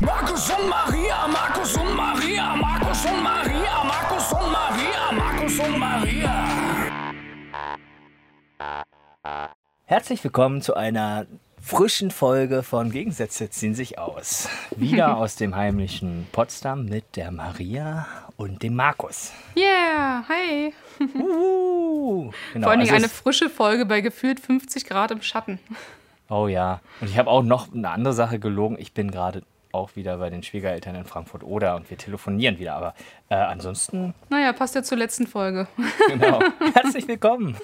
Markus und Maria, Markus und Maria, Markus und Maria, Markus und Maria, Markus und Maria. Herzlich willkommen zu einer frischen Folge von Gegensätze ziehen sich aus. Wieder aus dem heimlichen Potsdam mit der Maria und dem Markus. Yeah, hi. Uhu. Genau, Vor allen Dingen also eine frische Folge bei gefühlt 50 Grad im Schatten. Oh ja. Und ich habe auch noch eine andere Sache gelogen. Ich bin gerade auch wieder bei den Schwiegereltern in Frankfurt oder und wir telefonieren wieder. Aber äh, ansonsten, Naja, passt ja zur letzten Folge. genau. Herzlich willkommen.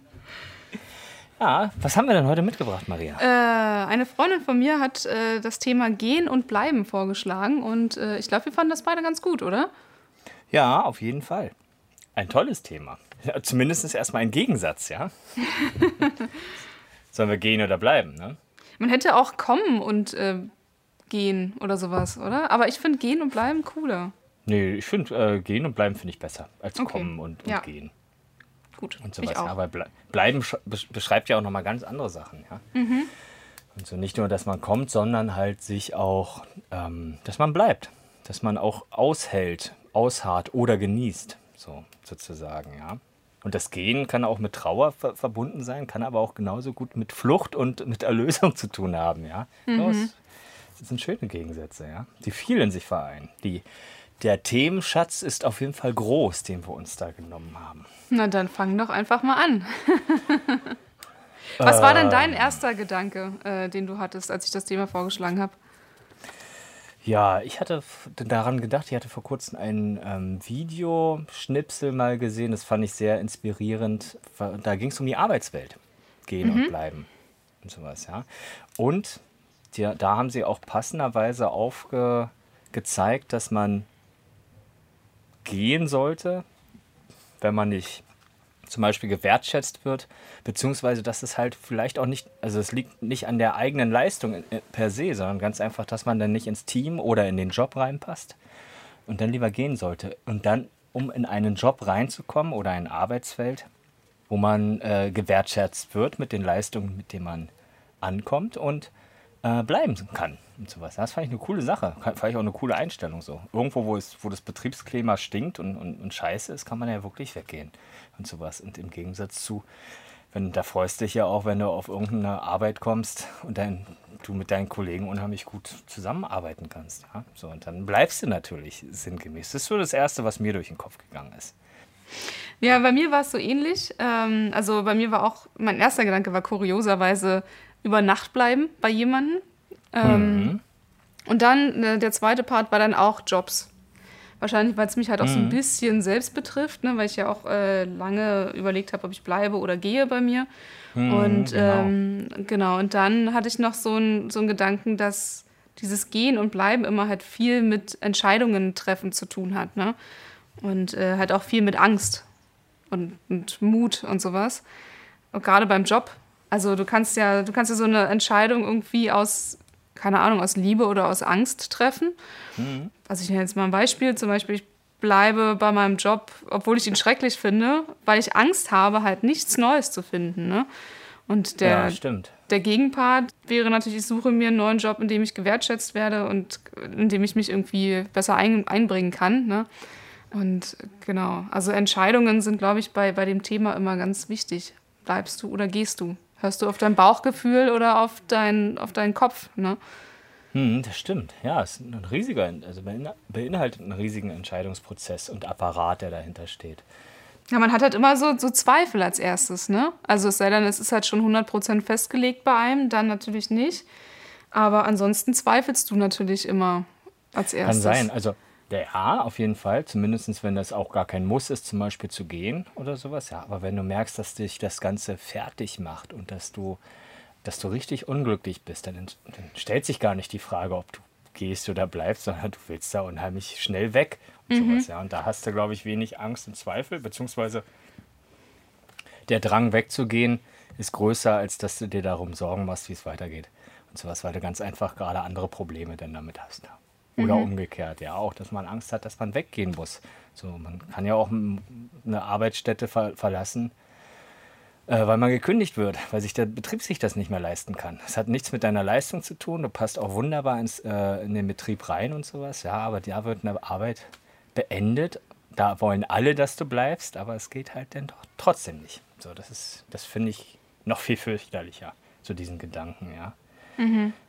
ja, was haben wir denn heute mitgebracht, Maria? Äh, eine Freundin von mir hat äh, das Thema Gehen und Bleiben vorgeschlagen und äh, ich glaube, wir fanden das beide ganz gut, oder? Ja, auf jeden Fall. Ein tolles Thema. Ja, zumindest erstmal ein Gegensatz, ja? Sollen wir gehen oder bleiben, ne? Man hätte auch kommen und äh, gehen oder sowas, oder? Aber ich finde Gehen und Bleiben cooler. Nee, ich finde, äh, gehen und bleiben finde ich besser als Okay. kommen und, und Ja. gehen Gut, und ich sowas. auch. Aber ble bleiben sch- besch- beschreibt ja auch nochmal ganz andere Sachen, ja? Mhm. Und so nicht nur, dass man kommt, sondern halt sich auch, ähm, dass man bleibt. Dass man auch aushält, ausharrt oder genießt, so sozusagen, ja. Und das Gehen kann auch mit Trauer ver verbunden sein, kann aber auch genauso gut mit Flucht und mit Erlösung zu tun haben, ja. So, Mhm. es- Das sind schöne Gegensätze, ja, die viel in sich vereinen. Die, der Themenschatz ist auf jeden Fall groß, den wir uns da genommen haben. Na dann fang doch einfach mal an. Was war denn Ähm. dein erster Gedanke, äh, den du hattest, als ich das Thema vorgeschlagen habe? Ja, ich hatte daran gedacht, ich hatte vor kurzem ein ähm, Videoschnipsel mal gesehen, das fand ich sehr inspirierend. Da ging es um die Arbeitswelt. Gehen und bleiben und sowas, ja. Und die, da haben sie auch passenderweise aufgezeigt, dass man gehen sollte, wenn man nicht zum Beispiel gewertschätzt wird, beziehungsweise dass es halt vielleicht auch nicht, also es liegt nicht an der eigenen Leistung per se, sondern ganz einfach, dass man dann nicht ins Team oder in den Job reinpasst und dann lieber gehen sollte. Und dann, um in einen Job reinzukommen oder ein Arbeitsfeld, wo man äh, gewertschätzt wird mit den Leistungen, mit denen man ankommt und äh, bleiben kann und sowas. Das fand ich eine coole Sache. Fand ich auch eine coole Einstellung so. Irgendwo, wo, es, wo das Betriebsklima stinkt und, und, und scheiße ist, kann man ja wirklich weggehen und sowas. Und im Gegensatz zu, wenn, da freust du dich ja auch, wenn du auf irgendeine Arbeit kommst und dann du mit deinen Kollegen unheimlich gut zusammenarbeiten kannst. Ja? So, und dann bleibst du natürlich sinngemäß. Das ist so das Erste, was mir durch den Kopf gegangen ist. Ja, bei mir war es so ähnlich. Ähm, also bei mir war auch, mein erster Gedanke war kurioserweise über Nacht bleiben bei jemandem. Ähm, Und dann äh, der zweite Part war dann auch Jobs. Wahrscheinlich, weil es mich halt auch so ein bisschen selbst betrifft, ne? weil ich ja auch äh, lange überlegt habe, ob ich bleibe oder gehe bei mir. und genau. ähm, genau, und dann hatte ich noch so einen so einen Gedanken, dass dieses Gehen und Bleiben immer halt viel mit Entscheidungen treffen zu tun hat. Ne? Und äh, halt auch viel mit Angst und, und Mut und sowas. Und gerade beim Job. Also du kannst ja, du kannst ja so eine Entscheidung irgendwie aus, keine Ahnung, aus Liebe oder aus Angst treffen. Also ich nenne jetzt mal ein Beispiel. Zum Beispiel, ich bleibe bei meinem Job, obwohl ich ihn schrecklich finde, weil ich Angst habe, halt nichts Neues zu finden. Ne? Und der, ja, der Gegenpart wäre natürlich, ich suche mir einen neuen Job, in dem ich gewertschätzt werde und in dem ich mich irgendwie besser ein, einbringen kann. Ne? Und genau, also Entscheidungen sind, glaube ich, bei, bei dem Thema immer ganz wichtig. Bleibst du oder gehst du? Hörst du auf dein Bauchgefühl oder auf, dein, auf deinen Kopf? Ne? Hm, das stimmt. Ja, es ist ein riesiger, also bein- beinhaltet einen riesigen Entscheidungsprozess und Apparat, der dahinter steht. Ja, man hat halt immer so, so Zweifel als erstes, ne? Also es sei denn, es ist halt schon 100% festgelegt bei einem, dann natürlich nicht. Aber ansonsten zweifelst du natürlich immer als Kann erstes. sein. Also, ja, auf jeden Fall. Zumindest, wenn das auch gar kein Muss ist, zum Beispiel zu gehen oder sowas. Ja, aber wenn du merkst, dass dich das Ganze fertig macht und dass du, dass du richtig unglücklich bist, dann, dann stellt sich gar nicht die Frage, ob du gehst oder bleibst, sondern du willst da unheimlich schnell weg und sowas. Ja, und da hast du, glaube ich, wenig Angst und Zweifel, beziehungsweise der Drang wegzugehen ist größer, als dass du dir darum Sorgen machst, wie es weitergeht. Und sowas, weil du ganz einfach gerade andere Probleme denn damit hast. Oder umgekehrt, ja, auch, dass man Angst hat, dass man weggehen muss. So, man kann ja auch eine Arbeitsstätte ver verlassen, äh, weil man gekündigt wird, weil sich der Betrieb sich das nicht mehr leisten kann. Es hat nichts mit deiner Leistung zu tun, du passt auch wunderbar ins, äh, in den Betrieb rein und sowas, ja, aber da wird eine Arbeit beendet. Da wollen alle, dass du bleibst, aber es geht halt dann doch trotzdem nicht. So, das ist, das finde ich noch viel fürchterlicher, so diesen Gedanken, ja.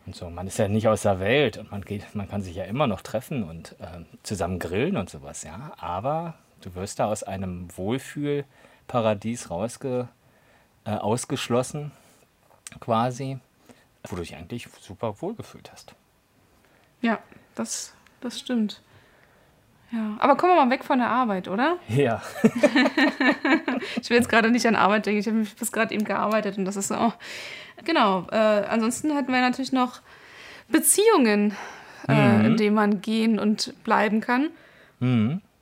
Und so, man ist ja nicht aus der Welt und man geht, man kann sich ja immer noch treffen und äh, zusammen grillen und sowas, ja. Aber du wirst da aus einem Wohlfühlparadies rausge, äh, ausgeschlossen, quasi, wo du dich eigentlich super wohlgefühlt hast. Ja, das, das stimmt. Ja, aber kommen wir mal weg von der Arbeit, oder? Ja. Ich will jetzt gerade nicht an Arbeit denken. Ich habe bis gerade eben gearbeitet und das ist so. Genau. Äh, ansonsten hätten wir natürlich noch Beziehungen, äh, in denen man gehen und bleiben kann.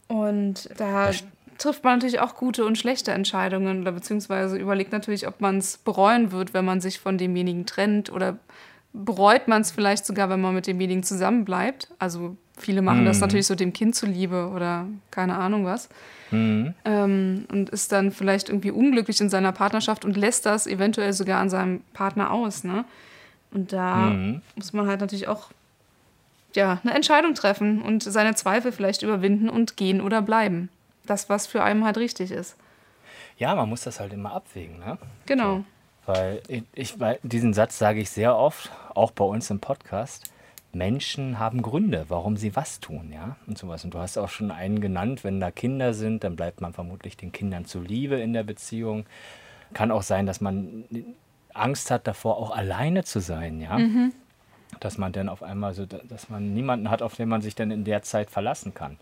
Und da trifft man natürlich auch gute und schlechte Entscheidungen oder beziehungsweise überlegt natürlich, ob man es bereuen wird, wenn man sich von demjenigen trennt oder bereut man es vielleicht sogar, wenn man mit demjenigen zusammenbleibt. Also viele machen das natürlich so dem Kind zuliebe oder keine Ahnung was. Ähm, und ist dann vielleicht irgendwie unglücklich in seiner Partnerschaft und lässt das eventuell sogar an seinem Partner aus. Ne? Und da muss man halt natürlich auch ja, eine Entscheidung treffen und seine Zweifel vielleicht überwinden und gehen oder bleiben. Das, was für einen halt richtig ist. Ja, man muss das halt immer abwägen, ne? Genau. Weil ich, ich, weil diesen Satz sage ich sehr oft, auch bei uns im Podcast. Menschen haben Gründe, warum sie was tun, ja, und sowas. Und du hast auch schon einen genannt, wenn da Kinder sind, dann bleibt man vermutlich den Kindern zuliebe in der Beziehung. Kann auch sein, dass man Angst hat davor, auch alleine zu sein, ja. Dass man dann auf einmal so, dass man niemanden hat, auf den man sich dann in der Zeit verlassen kann.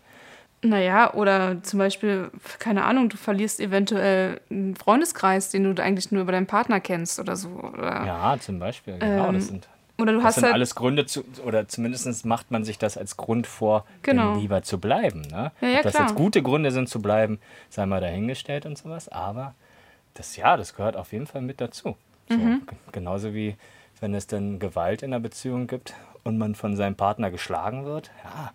Naja, oder zum Beispiel, keine Ahnung, du verlierst eventuell einen Freundeskreis, den du eigentlich nur über deinen Partner kennst oder so. Oder, Ja, zum Beispiel, genau. das sind, oder du das hast sind halt. alles Gründe, zu, oder zumindest macht man sich das als Grund vor, Genau. lieber zu bleiben. Ne? Ja, ja, Ob das klar. jetzt gute Gründe sind zu bleiben, sei mal dahingestellt und sowas, aber das, ja, das gehört auf jeden Fall mit dazu. So, Mhm. Genauso wie wenn es dann Gewalt in der Beziehung gibt und man von seinem Partner geschlagen wird, ja.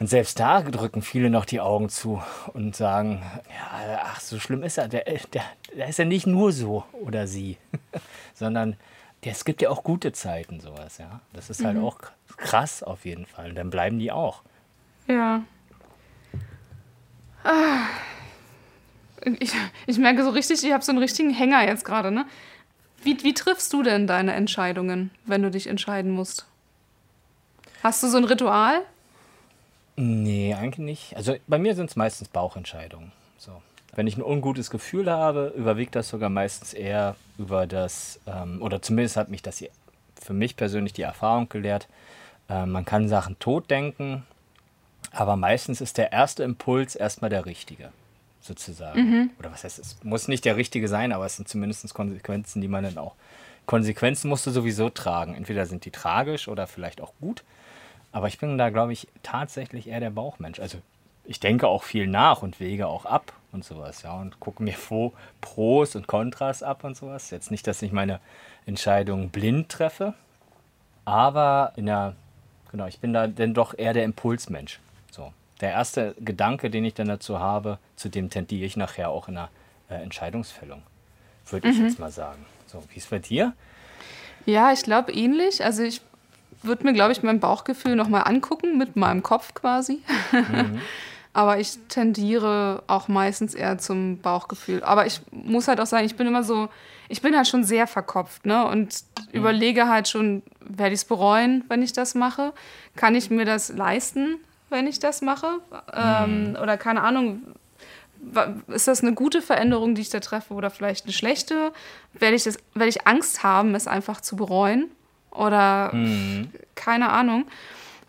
Und selbst da drücken viele noch die Augen zu und sagen, ja, ach, so schlimm ist er. Der, der, der ist ja nicht nur so oder sie, sondern der, es gibt ja auch gute Zeiten, sowas, ja. Das ist Mhm. halt auch krass auf jeden Fall. Und dann bleiben die auch. Ja. Ah. Ich, ich merke so richtig, ich habe so einen richtigen Hänger jetzt gerade, ne? Wie, wie triffst du denn deine Entscheidungen, wenn du dich entscheiden musst? Hast du so ein Ritual? Nee, eigentlich nicht. Also bei mir sind es meistens Bauchentscheidungen. So. Wenn ich ein ungutes Gefühl habe, überwiegt das sogar meistens eher über das, ähm, oder zumindest hat mich das für mich persönlich die Erfahrung gelehrt, äh, man kann Sachen totdenken, aber meistens ist der erste Impuls erstmal der richtige, sozusagen. Oder was heißt, es muss nicht der richtige sein, aber es sind zumindest Konsequenzen, die man dann auch. Konsequenzen musst du sowieso tragen. Entweder sind die tragisch oder vielleicht auch gut. Aber ich bin da, glaube ich, tatsächlich eher der Bauchmensch. Also ich denke auch viel nach und wege auch ab und sowas, ja, und gucke mir Pro, Pros und Kontras ab und sowas. Jetzt nicht, dass ich meine Entscheidungen blind treffe, aber in der, genau, ich bin da dann doch eher der Impulsmensch. So. Der erste Gedanke, den ich dann dazu habe, zu dem tendiere ich nachher auch in der äh, Entscheidungsfällung, würde ich jetzt mal sagen. So, wie ist bei dir? Ja, ich glaube ähnlich. Also ich würde mir, glaube ich, mein Bauchgefühl nochmal angucken, mit meinem Kopf quasi. Aber ich tendiere auch meistens eher zum Bauchgefühl. Aber ich muss halt auch sagen, ich bin immer so, ich bin halt schon sehr verkopft, ne? Und überlege halt schon, werde ich es bereuen, wenn ich das mache? Kann ich mir das leisten, wenn ich das mache? Ähm, oder keine Ahnung, ist das eine gute Veränderung, die ich da treffe oder vielleicht eine schlechte? Werde ich, das, werde ich Angst haben, es einfach zu bereuen? Oder keine Ahnung.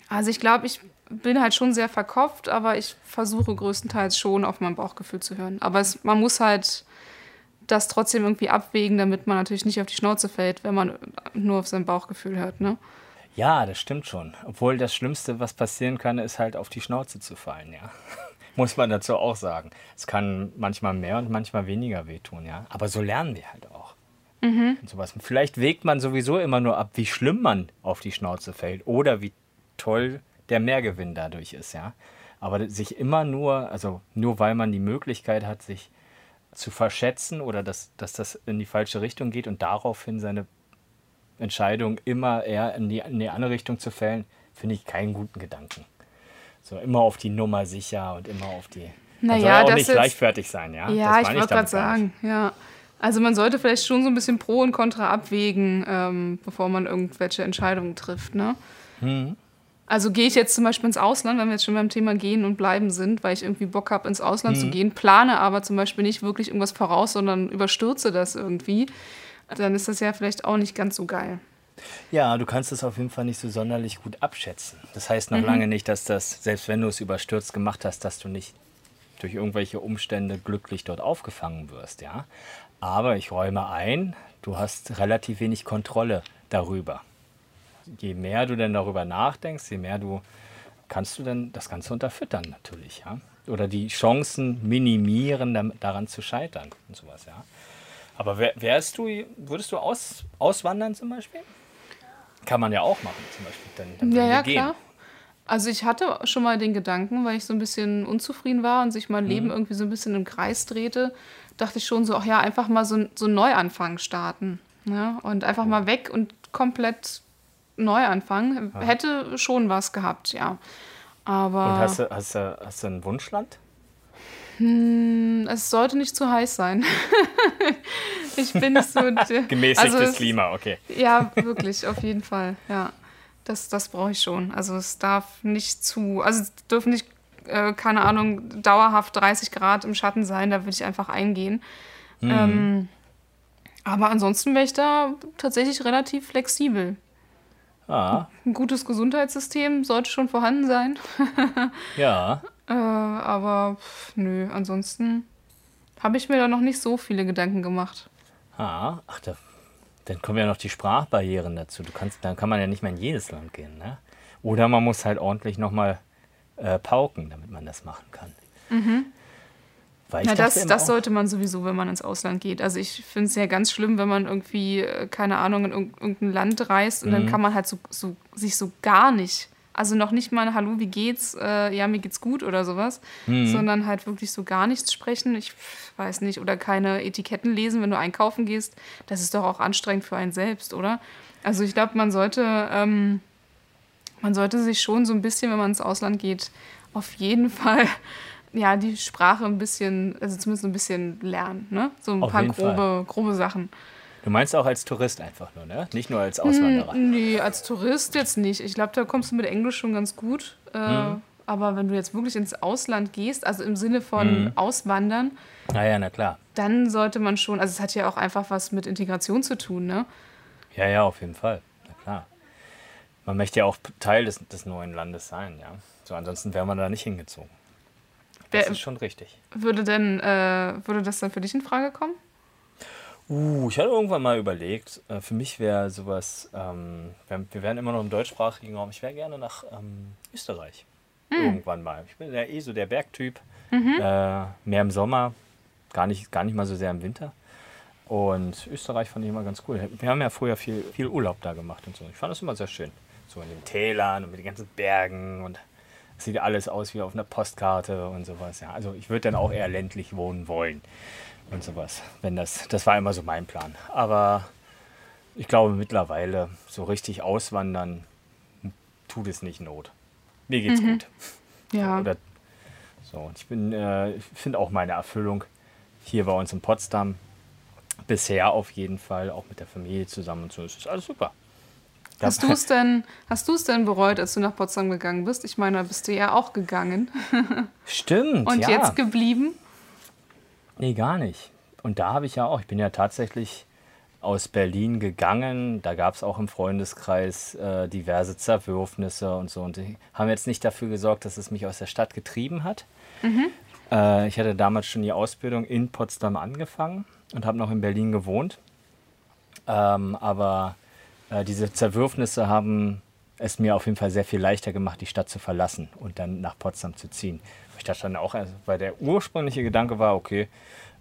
Also ich glaube, ich bin halt schon sehr verkopft, aber ich versuche größtenteils schon auf mein Bauchgefühl zu hören. Aber es, man muss halt das trotzdem irgendwie abwägen, damit man natürlich nicht auf die Schnauze fällt, wenn man nur auf sein Bauchgefühl hört. Ne? Ja, das stimmt schon. Obwohl das Schlimmste, was passieren kann, ist halt auf die Schnauze zu fallen, ja. Muss man dazu auch sagen. Es kann manchmal mehr und manchmal weniger wehtun, ja. Aber so lernen wir halt auch. Und sowas. Vielleicht wägt man sowieso immer nur ab, wie schlimm man auf die Schnauze fällt oder wie toll der Mehrgewinn dadurch ist, ja. Aber sich immer nur, also nur weil man die Möglichkeit hat, sich zu verschätzen oder dass, dass das in die falsche Richtung geht und daraufhin seine Entscheidung immer eher in die, in die andere Richtung zu fällen, finde ich keinen guten Gedanken. So immer auf die Nummer sicher und immer auf die. Man Naja, soll auch nicht jetzt- leichtfertig sein, ja. Ja, ich wollte gerade sagen, ja. Also man sollte vielleicht schon so ein bisschen Pro und Contra abwägen, ähm, bevor man irgendwelche Entscheidungen trifft, ne? Mhm. Also gehe ich jetzt zum Beispiel ins Ausland, wenn wir jetzt schon beim Thema Gehen und Bleiben sind, weil ich irgendwie Bock habe, ins Ausland Mhm. zu gehen, plane aber zum Beispiel nicht wirklich irgendwas voraus, sondern überstürze das irgendwie, dann ist das ja vielleicht auch nicht ganz so geil. Ja, du kannst es auf jeden Fall nicht so sonderlich gut abschätzen. Das heißt noch lange nicht, dass das, selbst wenn du es überstürzt gemacht hast, dass du nicht durch irgendwelche Umstände glücklich dort aufgefangen wirst, ja. Aber ich räume ein, du hast relativ wenig Kontrolle darüber. Je mehr du denn darüber nachdenkst, je mehr du kannst du dann das Ganze unterfüttern natürlich, ja. Oder die Chancen minimieren, daran zu scheitern und sowas, ja. Aber wär, wärst du, würdest du aus, auswandern zum Beispiel? Kann man ja auch machen, zum Beispiel. Dann, dann Ja, ja, gehen. klar. Also ich hatte schon mal den Gedanken, weil ich so ein bisschen unzufrieden war und sich mein Mhm. Leben irgendwie so ein bisschen im Kreis drehte, dachte ich schon so, ach ja, einfach mal so, so einen Neuanfang starten. Ne? Und einfach mal weg und komplett neu anfangen. Hätte schon was gehabt, ja. Aber Und hast du, hast, du, hast du ein Wunschland? es sollte nicht zu heiß sein. ich bin nicht so... Gemäßigtes also Klima, okay. Ja, wirklich, auf jeden Fall. Ja, das, das brauche ich schon. Also es darf nicht zu, also es dürfen nicht, äh, keine Ahnung, dauerhaft 30 Grad im Schatten sein. Da würde ich einfach eingehen. Ähm, aber ansonsten wäre ich da tatsächlich relativ flexibel. Ah, Ein gutes Gesundheitssystem sollte schon vorhanden sein. ja. Äh, aber nö, ansonsten habe ich mir da noch nicht so viele Gedanken gemacht. Ah, ach, da, dann kommen ja noch die Sprachbarrieren dazu. Du kannst, dann kann man ja nicht mehr in jedes Land gehen, ne? Oder man muss halt ordentlich nochmal äh, pauken, damit man das machen kann. Weil dachte das, das sollte man sowieso, wenn man ins Ausland geht. Also ich finde es ja ganz schlimm, wenn man irgendwie, äh, keine Ahnung, in irg- irgendein Land reist und dann Mhm. kann man halt so, so, sich so gar nicht, also noch nicht mal Hallo, wie geht's, äh, ja, mir geht's gut oder sowas, Mhm. sondern halt wirklich so gar nichts sprechen. Ich weiß nicht, oder keine Etiketten lesen, wenn du einkaufen gehst. Das ist doch auch anstrengend für einen selbst, oder? Also ich glaube, man sollte, ähm, man sollte sich schon so ein bisschen, wenn man ins Ausland geht, auf jeden Fall ja, die Sprache ein bisschen, also zumindest ein bisschen lernen, ne? So ein Auf paar Fall. grobe, grobe Sachen. Du meinst auch als Tourist einfach nur, ne? Nicht nur als Auswanderer. Nee, als Tourist jetzt nicht. Ich glaube, da kommst du mit Englisch schon ganz gut. Äh, Mhm. Aber wenn du jetzt wirklich ins Ausland gehst, also im Sinne von Mhm. Auswandern, Naja, na klar. dann sollte man schon, also es hat ja auch einfach was mit Integration zu tun, ne? Ja, ja, auf jeden Fall. Na klar. Man möchte ja auch Teil des, des neuen Landes sein, ja. So, ansonsten wäre man da nicht hingezogen. Das Wer, ist schon richtig. würde denn, äh, würde das dann für dich in Frage kommen? Uh, ich hatte irgendwann mal überlegt, äh, für mich wäre sowas, ähm, wir, wir wären immer noch im deutschsprachigen Raum, ich wäre gerne nach ähm, Österreich. Irgendwann mal. Ich bin ja eh so der Bergtyp. Äh, mehr im Sommer, gar nicht, gar nicht mal so sehr im Winter. Und Österreich fand ich immer ganz cool. Wir haben ja früher viel, viel Urlaub da gemacht und so. Ich fand das immer sehr schön. So in den Tälern und mit den ganzen Bergen und sieht alles aus wie auf einer Postkarte und sowas. Ja, also ich würde dann auch eher ländlich wohnen wollen und sowas. Wenn das, das war immer so mein Plan. Aber ich glaube mittlerweile so richtig auswandern tut es nicht Not. Mir geht's gut. Ja. Oder so. Und ich bin, äh, finde auch meine Erfüllung hier bei uns in Potsdam bisher auf jeden Fall, auch mit der Familie zusammen und so. Es ist alles super. Hast du es denn, hast du es denn bereut, als du nach Potsdam gegangen bist? Ich meine, da bist du ja auch gegangen Stimmt, und ja. jetzt geblieben. Nee, gar nicht. Und da habe ich ja auch, ich bin ja tatsächlich aus Berlin gegangen. Da gab es auch im Freundeskreis äh, diverse Zerwürfnisse und so. Und die haben jetzt nicht dafür gesorgt, dass es mich aus der Stadt getrieben hat. Äh, ich hatte damals schon die Ausbildung in Potsdam angefangen und habe noch in Berlin gewohnt. Ähm, aber äh, diese Zerwürfnisse haben es mir auf jeden Fall sehr viel leichter gemacht, die Stadt zu verlassen und dann nach Potsdam zu ziehen. Ich dachte dann auch, also, weil der ursprüngliche Gedanke war, okay,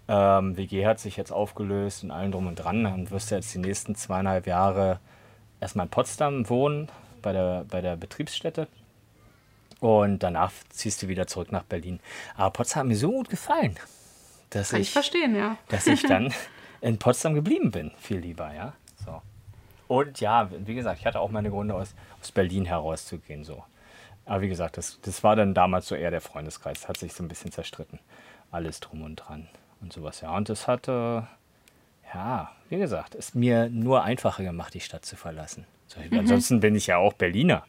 ähm, WG hat sich jetzt aufgelöst und allen drum und dran und wirst du jetzt die nächsten zweieinhalb Jahre erstmal in Potsdam wohnen, bei der, bei der Betriebsstätte. Und danach ziehst du wieder zurück nach Berlin. Aber Potsdam hat mir so gut gefallen. dass Kann ich ich, verstehen, ja. dass ich dann in Potsdam geblieben bin, viel lieber, ja. Und ja, wie gesagt, ich hatte auch meine Gründe, aus, aus Berlin herauszugehen, so. Aber wie gesagt, das, das war dann damals so eher der Freundeskreis, hat sich so ein bisschen zerstritten. Alles drum und dran und sowas, ja. Und das hatte, ja, wie gesagt, es mir nur einfacher gemacht, die Stadt zu verlassen. So, Ansonsten bin ich ja auch Berliner,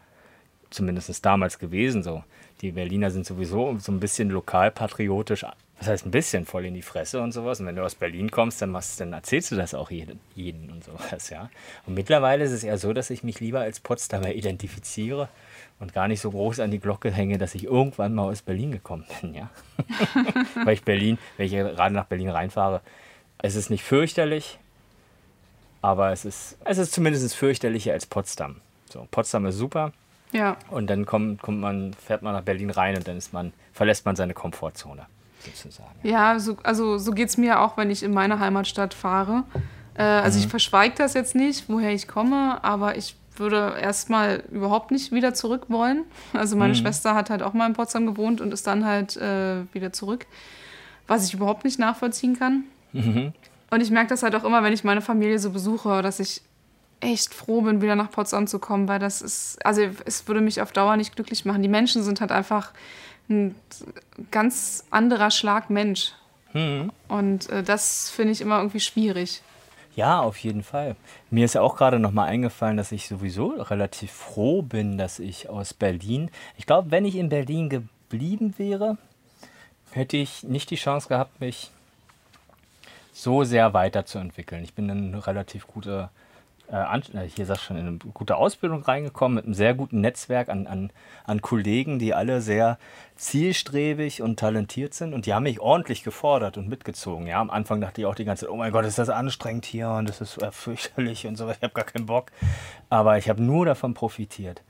zumindest damals gewesen, so. Die Berliner sind sowieso so ein bisschen lokalpatriotisch, das heißt ein bisschen voll in die Fresse und sowas. Und wenn du aus Berlin kommst, dann, machst, dann erzählst du das auch jeden, jeden und sowas, ja. Und mittlerweile ist es eher so, dass ich mich lieber als Potsdamer identifiziere und gar nicht so groß an die Glocke hänge, dass ich irgendwann mal aus Berlin gekommen bin, ja. Weil ich Berlin, wenn ich gerade nach Berlin reinfahre, es ist nicht fürchterlich, aber es ist, es ist zumindest fürchterlicher als Potsdam. So, Potsdam ist super Ja, und dann kommt, kommt man, fährt man nach Berlin rein und dann ist man, verlässt man seine Komfortzone, sozusagen. ja so, also so geht es mir auch, wenn ich in meine Heimatstadt fahre. Äh, also ich verschweige das jetzt nicht, woher ich komme, aber ich würde erstmal überhaupt nicht wieder zurück wollen. Also meine Schwester hat halt auch mal in Potsdam gewohnt und ist dann halt äh, wieder zurück, was ich überhaupt nicht nachvollziehen kann. Und ich merke das halt auch immer, wenn ich meine Familie so besuche, dass ich echt froh bin, wieder nach Potsdam zu kommen, weil das ist, also es würde mich auf Dauer nicht glücklich machen. Die Menschen sind halt einfach ein ganz anderer Schlag Mensch. Und äh, das finde ich immer irgendwie schwierig. Ja, auf jeden Fall. Mir ist ja auch gerade noch mal eingefallen, dass ich sowieso relativ froh bin, dass ich aus Berlin, ich glaube, wenn ich in Berlin geblieben wäre, hätte ich nicht die Chance gehabt, mich so sehr weiterzuentwickeln. Ich bin in eine relativ gute, äh, äh, hier sagst schon, in eine gute Ausbildung reingekommen, mit einem sehr guten Netzwerk an, an, an Kollegen, die alle sehr zielstrebig und talentiert sind und die haben mich ordentlich gefordert und mitgezogen. Ja, am Anfang dachte ich auch die ganze Zeit, oh mein Gott, ist das anstrengend hier und das ist äh, fürchterlich und so, ich habe gar keinen Bock. Aber ich habe nur davon profitiert.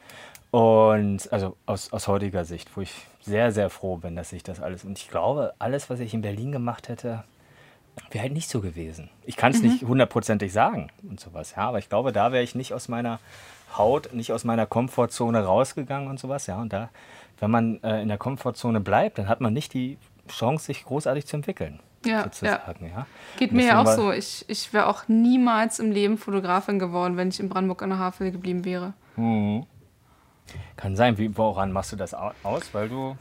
Und also aus, aus heutiger Sicht, wo ich sehr, sehr froh bin, dass ich das alles. Und ich glaube, alles, was ich in Berlin gemacht hätte, wäre halt nicht so gewesen. Ich kann es nicht hundertprozentig sagen und sowas, ja, aber ich glaube, da wäre ich nicht aus meiner Haut, nicht aus meiner Komfortzone rausgegangen und sowas, ja. Und da, wenn man äh, in der Komfortzone bleibt, dann hat man nicht die Chance, sich großartig zu entwickeln. Ja, sozusagen, ja. Geht Und mir ja auch so. Ich, ich wäre auch niemals im Leben Fotografin geworden, wenn ich in Brandenburg an der Havel geblieben wäre. Kann sein. Wie, woran machst du das au- aus? Weil du.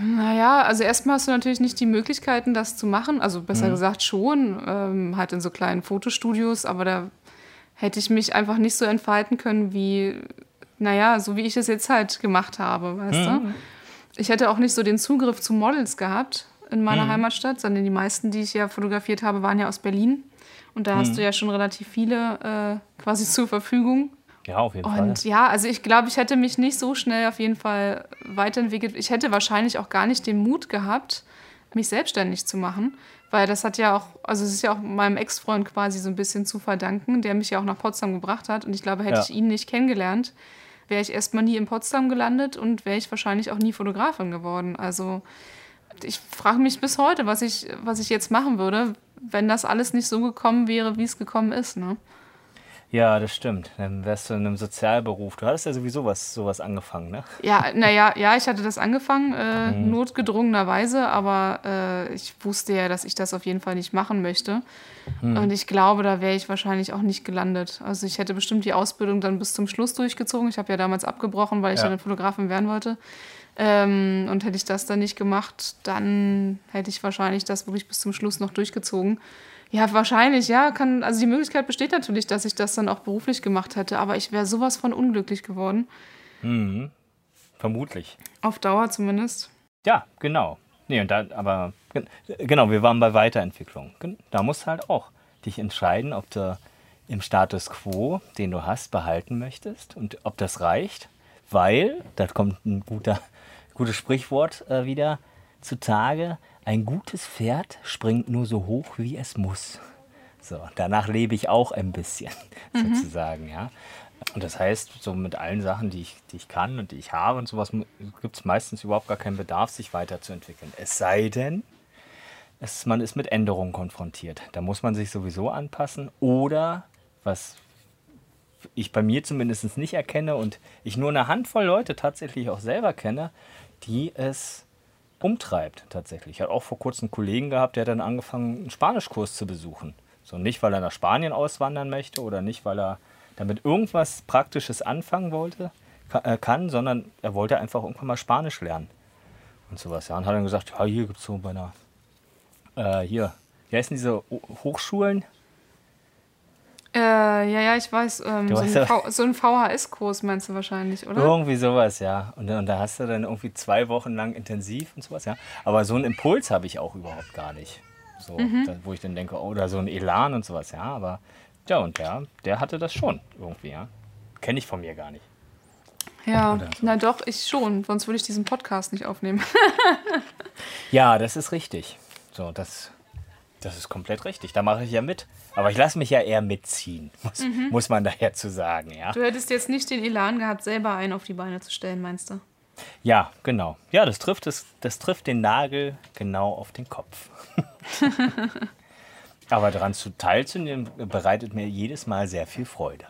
Naja, also erstmal hast du natürlich nicht die Möglichkeiten, das zu machen. Also besser gesagt schon, ähm, halt in so kleinen Fotostudios, aber da hätte ich mich einfach nicht so entfalten können, wie, naja, so wie ich es jetzt halt gemacht habe, weißt du? Ich hätte auch nicht so den Zugriff zu Models gehabt in meiner Heimatstadt, sondern die meisten, die ich ja fotografiert habe, waren ja aus Berlin. Und da hast du ja schon relativ viele äh, quasi zur Verfügung. Ja, auf jeden Fall. Und ja, also ich glaube, ich hätte mich nicht so schnell auf jeden Fall weiterentwickelt. Ich hätte wahrscheinlich auch gar nicht den Mut gehabt, mich selbstständig zu machen, weil das hat ja auch, also es ist ja auch meinem Ex-Freund quasi so ein bisschen zu verdanken, der mich ja auch nach Potsdam gebracht hat. Und ich glaube, hätte Ja. ich ihn nicht kennengelernt, wäre ich erstmal nie in Potsdam gelandet und wäre ich wahrscheinlich auch nie Fotografin geworden. Also ich frage mich bis heute, was ich, was ich jetzt machen würde, wenn das alles nicht so gekommen wäre, wie es gekommen ist. Ne? Ja, das stimmt. Dann wärst du in einem Sozialberuf. Du hattest ja sowieso was, sowas angefangen, ne? Ja, naja, ja, ich hatte das angefangen, äh, notgedrungenerweise, aber äh, ich wusste ja, dass ich das auf jeden Fall nicht machen möchte. Und ich glaube, da wäre ich wahrscheinlich auch nicht gelandet. Also ich hätte bestimmt die Ausbildung dann bis zum Schluss durchgezogen. Ich habe ja damals abgebrochen, weil ich Ja. dann Fotografin werden wollte. Ähm, und hätte ich das dann nicht gemacht, dann hätte ich wahrscheinlich das wirklich bis zum Schluss noch durchgezogen. Ja, wahrscheinlich, ja. Kann, also die Möglichkeit besteht natürlich, dass ich das dann auch beruflich gemacht hätte, aber ich wäre sowas von unglücklich geworden. Vermutlich. Auf Dauer zumindest. Ja, genau. Nee, und da, aber gen- genau, wir waren bei Weiterentwicklung. Da musst du halt auch dich entscheiden, ob du im Status quo, den du hast, behalten möchtest und ob das reicht, weil, da kommt ein guter, gutes Sprichwort äh, wieder zutage, ein gutes Pferd springt nur so hoch, wie es muss. So, danach lebe ich auch ein bisschen, sozusagen, ja. Und das heißt, so mit allen Sachen, die ich, die ich kann und die ich habe und sowas, gibt es meistens überhaupt gar keinen Bedarf, sich weiterzuentwickeln. Es sei denn, es, man ist mit Änderungen konfrontiert. Da muss man sich sowieso anpassen. Oder, was ich bei mir zumindest nicht erkenne und ich nur eine Handvoll Leute tatsächlich auch selber kenne, die es umtreibt tatsächlich. Ich habe auch vor kurzem einen Kollegen gehabt, der hat dann angefangen, einen Spanischkurs zu besuchen. So nicht, weil er nach Spanien auswandern möchte oder nicht, weil er damit irgendwas Praktisches anfangen wollte, äh, kann, sondern er wollte einfach irgendwann mal Spanisch lernen und sowas. Ja, und hat dann gesagt, ja, hier gibt es so bei einer, äh, hier, wie heißen diese Hochschulen? Äh, ja, ja, ich weiß. Ähm, so, ein v so, ein VHS-Kurs meinst du wahrscheinlich, oder? Irgendwie sowas, ja. Und, und, da hast du dann irgendwie zwei Wochen lang intensiv und sowas, ja. Aber so einen Impuls habe ich auch überhaupt gar nicht. So, mhm. da, wo ich dann denke, oh, oder so ein Elan und sowas, ja. Aber ja, und der, der hatte das schon irgendwie, ja. Kenne ich von mir gar nicht. Ja, so. na doch, ich schon. Sonst würde ich diesen Podcast nicht aufnehmen. ja, das ist richtig. So, das, das ist komplett richtig. Da mache ich ja mit. Aber ich lasse mich ja eher mitziehen, muss, mhm. muss man daher zu sagen, ja. Du hättest jetzt nicht den Elan gehabt, selber einen auf die Beine zu stellen, meinst du? Ja, genau. Ja, das trifft, das, das trifft den Nagel genau auf den Kopf. Aber daran zu teilzunehmen, bereitet mir jedes Mal sehr viel Freude.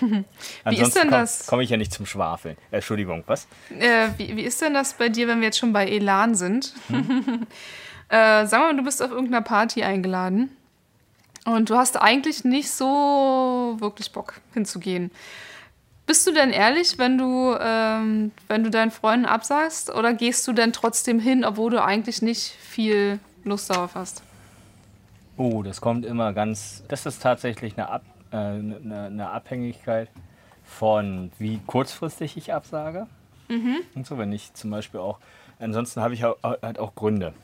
wie ist denn das? Komme ich ja nicht zum Schwafeln. Entschuldigung, was? Äh, wie, wie ist denn das bei dir, wenn wir jetzt schon bei Elan sind? Hm? Äh, sag mal, du bist auf irgendeiner Party eingeladen und du hast eigentlich nicht so wirklich Bock hinzugehen. Bist du denn ehrlich, wenn du, ähm, wenn du deinen Freunden absagst oder gehst du denn trotzdem hin, obwohl du eigentlich nicht viel Lust darauf hast? Oh, das kommt immer ganz. Das ist tatsächlich eine, Ab, äh, eine, eine Abhängigkeit von, wie kurzfristig ich absage. Mhm. Und so, wenn ich zum Beispiel auch. Ansonsten habe ich halt auch Gründe.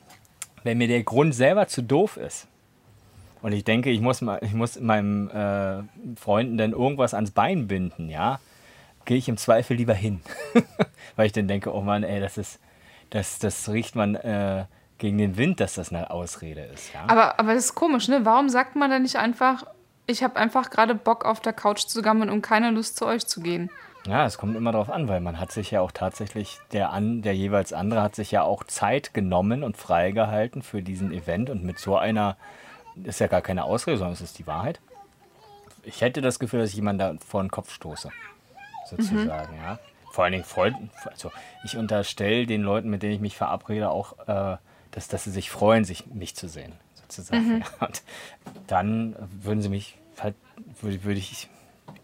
Wenn mir der Grund selber zu doof ist und ich denke, ich muss, ich muss meinem äh, Freunden dann irgendwas ans Bein binden, ja, gehe ich im Zweifel lieber hin. Weil ich dann denke, oh Mann, ey, das ist, das, das riecht man. Äh, gegen den Wind, dass das eine Ausrede ist. Ja? Aber, aber das ist komisch, ne? Warum sagt man dann nicht einfach, ich habe einfach gerade Bock auf der Couch zu gammeln und keine Lust zu euch zu gehen? Ja, es kommt immer darauf an, weil man hat sich ja auch tatsächlich, der, an, der jeweils andere hat sich ja auch Zeit genommen und freigehalten für diesen Event und mit so einer, ist ja gar keine Ausrede, sondern es ist die Wahrheit. Ich hätte das Gefühl, dass ich jemanden da vor den Kopf stoße, sozusagen, mhm. ja. Vor allen Dingen Freunden, also ich unterstelle den Leuten, mit denen ich mich verabrede, auch äh, dass, dass sie sich freuen, sich mich zu sehen, sozusagen. Mhm. Und dann würden sie mich halt, würde, würde ich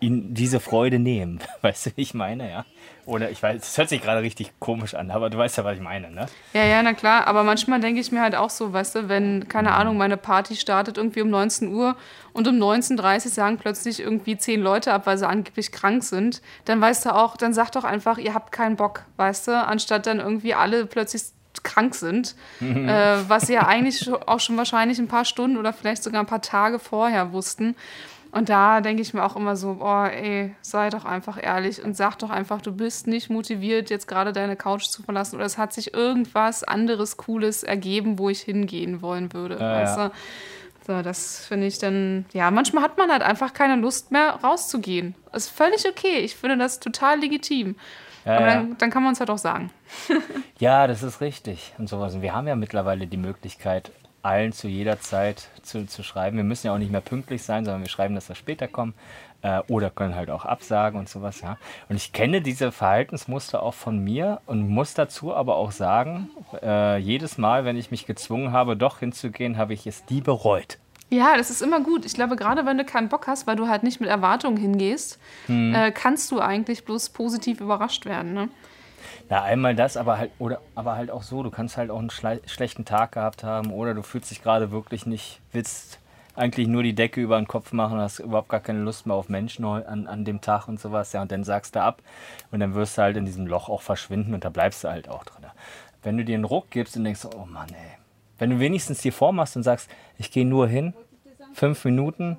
ihnen diese Freude nehmen. Weißt du, wie ich meine, ja? Oder ich weiß, es hört sich gerade richtig komisch an, aber du weißt ja, was ich meine, ne? Ja, ja, na klar. Aber manchmal denke ich mir halt auch so, weißt du, wenn, keine Ahnung, meine Party startet irgendwie um 19 Uhr und um 19.30 Uhr sagen plötzlich irgendwie zehn Leute ab, weil sie angeblich krank sind, dann weißt du auch, dann sag doch einfach, ihr habt keinen Bock, weißt du, anstatt dann irgendwie alle plötzlich krank sind, mhm. äh, was sie ja eigentlich auch schon wahrscheinlich ein paar Stunden oder vielleicht sogar ein paar Tage vorher wussten. Und da denke ich mir auch immer so, oh ey, sei doch einfach ehrlich und sag doch einfach, du bist nicht motiviert, jetzt gerade deine Couch zu verlassen oder es hat sich irgendwas anderes Cooles ergeben, wo ich hingehen wollen würde. Ja, weißt du? So, das finde ich dann, ja, manchmal hat man halt einfach keine Lust mehr rauszugehen. ist völlig okay. Ich finde das total legitim. Ja, Aber dann, dann, kann man es halt auch sagen. ja, das ist richtig und sowas. Und wir haben ja mittlerweile die Möglichkeit, allen zu jeder Zeit zu, zu schreiben. Wir müssen ja auch nicht mehr pünktlich sein, sondern wir schreiben, dass wir später kommen. Äh, oder können halt auch absagen und sowas, ja. Und ich kenne diese Verhaltensmuster auch von mir und muss dazu aber auch sagen, äh, jedes Mal, wenn ich mich gezwungen habe, doch hinzugehen, habe ich es die bereut. Ja, das ist immer gut. Ich glaube, gerade wenn du keinen Bock hast, weil du halt nicht mit Erwartungen hingehst, hm. äh, kannst du eigentlich bloß positiv überrascht werden. Ne? Ja, einmal das, aber halt, oder, aber halt auch so, du kannst halt auch einen schlechten Tag gehabt haben oder du fühlst dich gerade wirklich nicht, willst eigentlich nur die Decke über den Kopf machen und hast überhaupt gar keine Lust mehr auf Menschen an, an dem Tag und sowas. Ja, und dann sagst du ab und dann wirst du halt in diesem Loch auch verschwinden und da bleibst du halt auch drin. Wenn du dir einen Ruck gibst und denkst, oh Mann, ey, wenn du wenigstens dir vormachst und sagst, ich gehe nur hin, fünf Minuten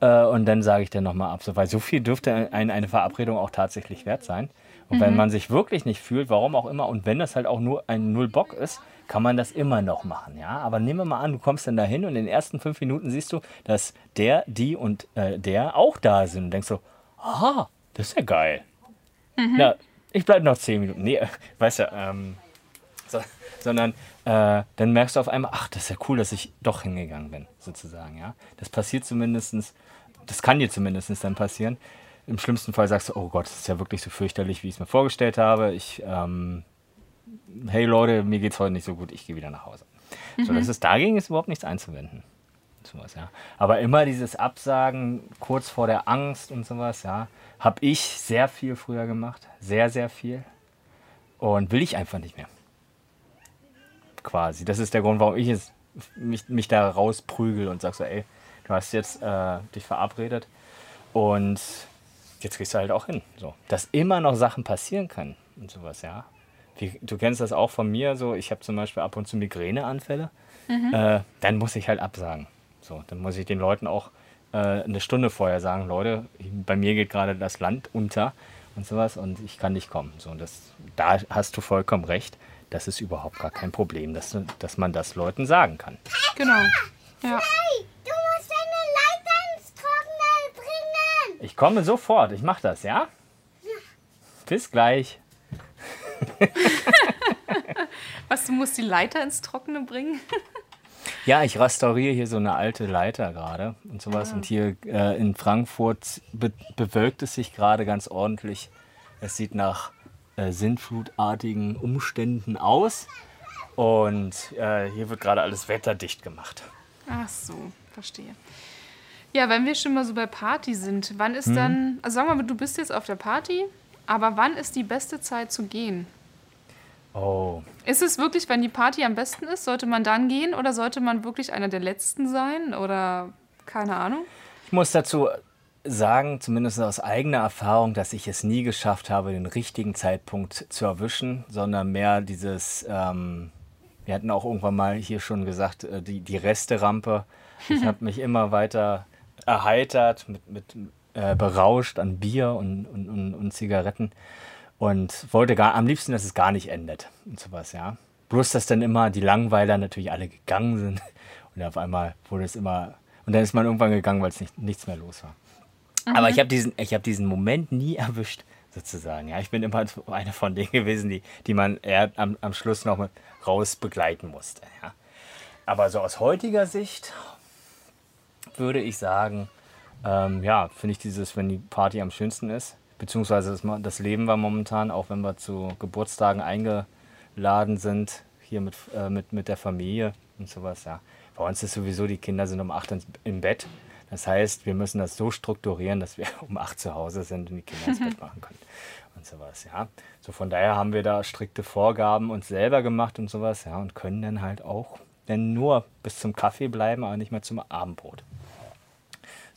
äh, und dann sage ich dann nochmal ab. So, weil so viel dürfte ein, eine Verabredung auch tatsächlich wert sein. Und mhm. wenn man sich wirklich nicht fühlt, warum auch immer, und wenn das halt auch nur ein Null-Bock ist, kann man das immer noch machen, ja. Aber nehmen wir mal an, du kommst dann dahin und in den ersten fünf Minuten siehst du, dass der, die und äh, der auch da sind und denkst so, aha, das ist ja geil. Mhm. Ja, ich bleibe noch zehn Minuten. Nee, weißt du, ähm, so, sondern äh, dann merkst du auf einmal, ach, das ist ja cool, dass ich doch hingegangen bin, sozusagen, ja. Das passiert zumindest, das kann dir zumindest dann passieren. Im schlimmsten Fall sagst du, oh Gott, das ist ja wirklich so fürchterlich, wie ich es mir vorgestellt habe. Ich, ähm, hey Leute, mir geht's heute nicht so gut, ich gehe wieder nach Hause. So, das ist dagegen ist überhaupt nichts einzuwenden. Sowas, ja. Aber immer dieses Absagen kurz vor der Angst und sowas, ja, habe ich sehr viel früher gemacht. Sehr, sehr viel. Und will ich einfach nicht mehr. Quasi. Das ist der Grund, warum ich es, mich, mich da rausprügel und sag so, ey, du hast jetzt äh, dich verabredet und jetzt gehst du halt auch hin. So. Dass immer noch Sachen passieren können und sowas, ja. Wie, du kennst das auch von mir, so ich habe zum Beispiel ab und zu Migräneanfälle, äh, dann muss ich halt absagen. So, dann muss ich den Leuten auch äh, eine Stunde vorher sagen, Leute, bei mir geht gerade das Land unter und sowas und ich kann nicht kommen. So, und das, da hast du vollkommen recht. Das ist überhaupt gar kein Problem, dass, dass man das Leuten sagen kann. Genau. Ja. Hey, du musst deine Leiter ins Trockene bringen. Ich komme sofort, ich mache das, ja? Bis gleich. Was, du musst die Leiter ins Trockene bringen? Ja, ich restauriere hier so eine alte Leiter gerade und sowas. Und hier äh, in Frankfurt be bewölkt es sich gerade ganz ordentlich. Es sieht nach äh, sintflutartigen Umständen aus. Und äh, hier wird gerade alles wetterdicht gemacht. Ach so, verstehe. Ja, wenn wir schon mal so bei Party sind, wann ist dann, also sagen wir mal, du bist jetzt auf der Party, aber wann ist die beste Zeit zu gehen? Oh, Ist es wirklich, wenn die Party am besten ist, sollte man dann gehen oder sollte man wirklich einer der Letzten sein oder keine Ahnung? Ich muss dazu sagen, zumindest aus eigener Erfahrung, dass ich es nie geschafft habe, den richtigen Zeitpunkt zu erwischen, sondern mehr dieses, ähm, wir hatten auch irgendwann mal hier schon gesagt, äh, die, die Resterampe. Ich habe mich immer weiter erheitert, mit, mit äh, berauscht an Bier und, und, und, und Zigaretten und wollte gar am liebsten, dass es gar nicht endet und sowas, ja. Bloß, dass dann immer die Langweiler natürlich alle gegangen sind und auf einmal wurde es immer und dann ist man irgendwann gegangen, weil es nicht, nichts mehr los war. Aber ich habe diesen, ich habe diesen Moment nie erwischt, sozusagen. Ja, ich bin immer einer von denen gewesen, die, die man eher am, am Schluss noch mit raus begleiten musste. Ja. Aber so aus heutiger Sicht würde ich sagen, ähm, ja, finde ich dieses, wenn die Party am schönsten ist, beziehungsweise das, das Leben war momentan, auch wenn wir zu Geburtstagen eingeladen sind, hier mit, äh, mit, mit der Familie und sowas, ja. Bei uns ist sowieso, die Kinder sind um 8 ins, im Bett. Das heißt, wir müssen das so strukturieren, dass wir um 8 zu Hause sind und die Kinder ins Bett machen können und sowas, ja. So von daher haben wir da strikte Vorgaben uns selber gemacht und sowas, ja, und können dann halt auch dann nur bis zum Kaffee bleiben, aber nicht mehr zum Abendbrot.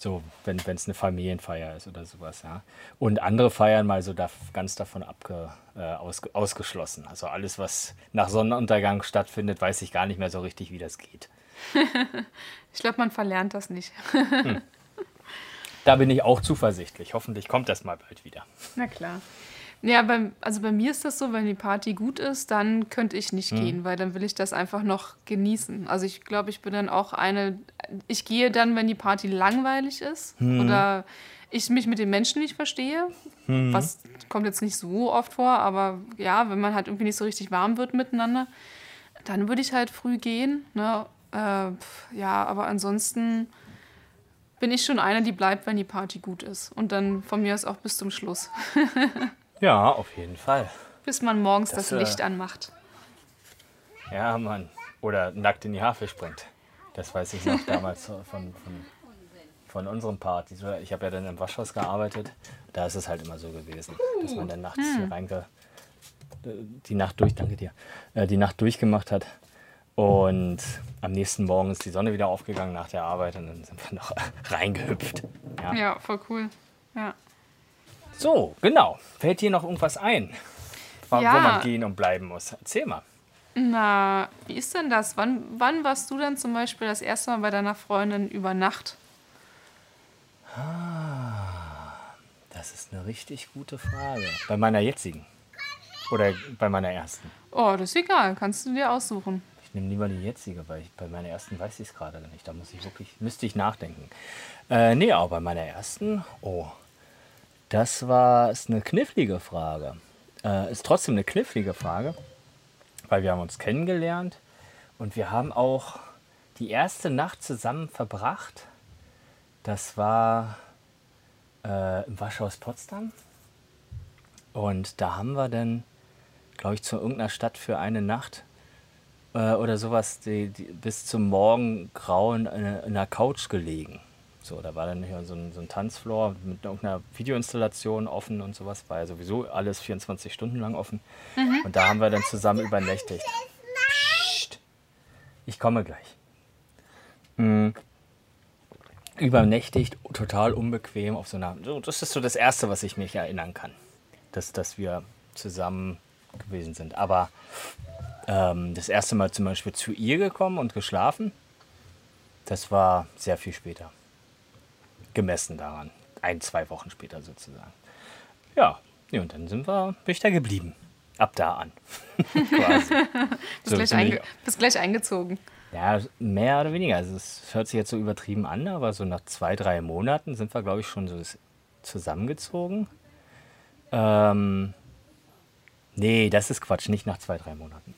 So, wenn es eine Familienfeier ist oder sowas, ja. Und andere Feiern mal so da, ganz davon abge, äh, aus, ausgeschlossen. Also alles, was nach Sonnenuntergang stattfindet, weiß ich gar nicht mehr so richtig, wie das geht. Ich glaube, man verlernt das nicht. Da bin ich auch zuversichtlich. Hoffentlich kommt das mal bald wieder. Na klar. Ja, beim, also bei mir ist das so, wenn die Party gut ist, dann könnte ich nicht gehen, weil dann will ich das einfach noch genießen. Also ich glaube, ich bin dann auch eine, ich gehe dann, wenn die Party langweilig ist oder ich mich mit den Menschen nicht verstehe, was kommt jetzt nicht so oft vor, aber ja, wenn man halt irgendwie nicht so richtig warm wird miteinander, dann würde ich halt früh gehen. Ne? Äh, ja, aber ansonsten bin ich schon eine, die bleibt, wenn die Party gut ist. Und dann von mir aus auch bis zum Schluss. Ja, auf jeden Fall. Bis man morgens Das, das, äh, Licht anmacht. Ja, Mann. Oder nackt in die Havel springt. Das weiß ich noch damals von, von, von unseren Partys. Oder Ich habe ja dann im Waschhaus gearbeitet. Da ist es halt immer so gewesen, dass man dann nachts hier reinge... äh, die Nacht durch, danke dir, äh, die Nacht durchgemacht hat. Und am nächsten Morgen ist die Sonne wieder aufgegangen nach der Arbeit und dann sind wir noch reingehüpft. Ja. Ja, voll cool. Ja. So, genau. Fällt dir noch irgendwas ein, wo Ja. wo man gehen und bleiben muss? Erzähl mal. Na, wie ist denn das? Wann, wann warst du denn zum Beispiel das erste Mal bei deiner Freundin über Nacht? Das ist eine richtig gute Frage. Bei meiner jetzigen. Oder bei meiner ersten. Oh, das ist egal. Kannst du dir aussuchen. Ich nehme lieber die jetzige, weil ich, bei meiner ersten weiß ich es gerade nicht. Da muss ich wirklich, müsste ich nachdenken. Äh, nee, aber bei meiner ersten, oh, das war ist eine knifflige Frage. Äh, ist trotzdem eine knifflige Frage, weil wir haben uns kennengelernt und wir haben auch die erste Nacht zusammen verbracht. Das war äh, im Waschhaus Potsdam. Und da haben wir dann glaube ich, zu irgendeiner Stadt für eine Nacht äh, oder sowas, die, die, bis zum Morgengrauen in, in einer Couch gelegen. So, da war dann hier so ein, so ein Tanzfloor mit irgendeiner Videoinstallation offen und sowas. War ja sowieso alles 24 Stunden lang offen. Und da haben wir dann zusammen übernächtigt. Psst. Ich komme gleich. Mhm. Übernächtigt, total unbequem auf so einer. So, das ist so das Erste, was ich mich erinnern kann. Dass, dass wir zusammen gewesen sind. Aber ähm, das erste Mal zum Beispiel zu ihr gekommen und geschlafen, das war sehr viel später. Gemessen daran. Ein, zwei Wochen später sozusagen. Ja, nee, und dann sind wir, bin ich da geblieben. Ab da an. Quasi. Bist, So gleich, einge bist gleich eingezogen. Ja, mehr oder weniger. Also es hört sich jetzt so übertrieben an, aber so nach zwei, drei Monaten sind wir, glaube ich, schon so zusammengezogen. Ähm, nee, das ist Quatsch, nicht nach zwei, drei Monaten.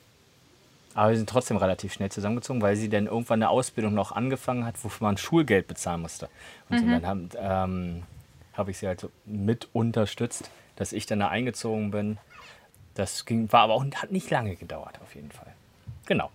Aber wir sind trotzdem relativ schnell zusammengezogen, weil sie dann irgendwann eine Ausbildung noch angefangen hat, wofür man Schulgeld bezahlen musste. Und so, dann habe ähm, hab ich sie halt so mit unterstützt, dass ich dann da eingezogen bin. Das ging, war aber auch hat nicht lange gedauert, auf jeden Fall. Genau.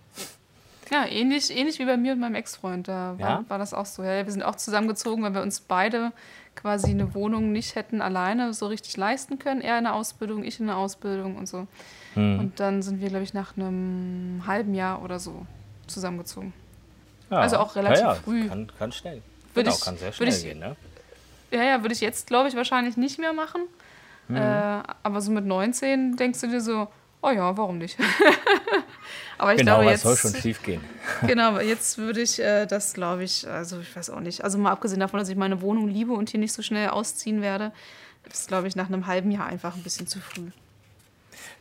Ja, ähnlich, ähnlich wie bei mir und meinem Ex-Freund. Da war, Ja? war das auch so. Ja, wir sind auch zusammengezogen, weil wir uns beide quasi eine Wohnung nicht hätten alleine so richtig leisten können. Er in der Ausbildung, ich in der Ausbildung und so. Hm. Und dann sind wir, glaube ich, nach einem halben Jahr oder so zusammengezogen. Ja. Also auch relativ ja, früh. Kann, kann schnell. Würde genau, ich- kann sehr würde schnell ich- gehen, ne? Ja, ja, würde ich jetzt, glaube ich, wahrscheinlich nicht mehr machen. Mhm. Äh, aber so mit 19 denkst du dir so, oh ja, warum nicht? aber ich Genau, glaube, jetzt, soll schon schief gehen? genau, aber jetzt würde ich äh, das, glaube ich, also ich weiß auch nicht. Also mal abgesehen davon, dass ich meine Wohnung liebe und hier nicht so schnell ausziehen werde, ist, glaube ich, nach einem halben Jahr einfach ein bisschen zu früh.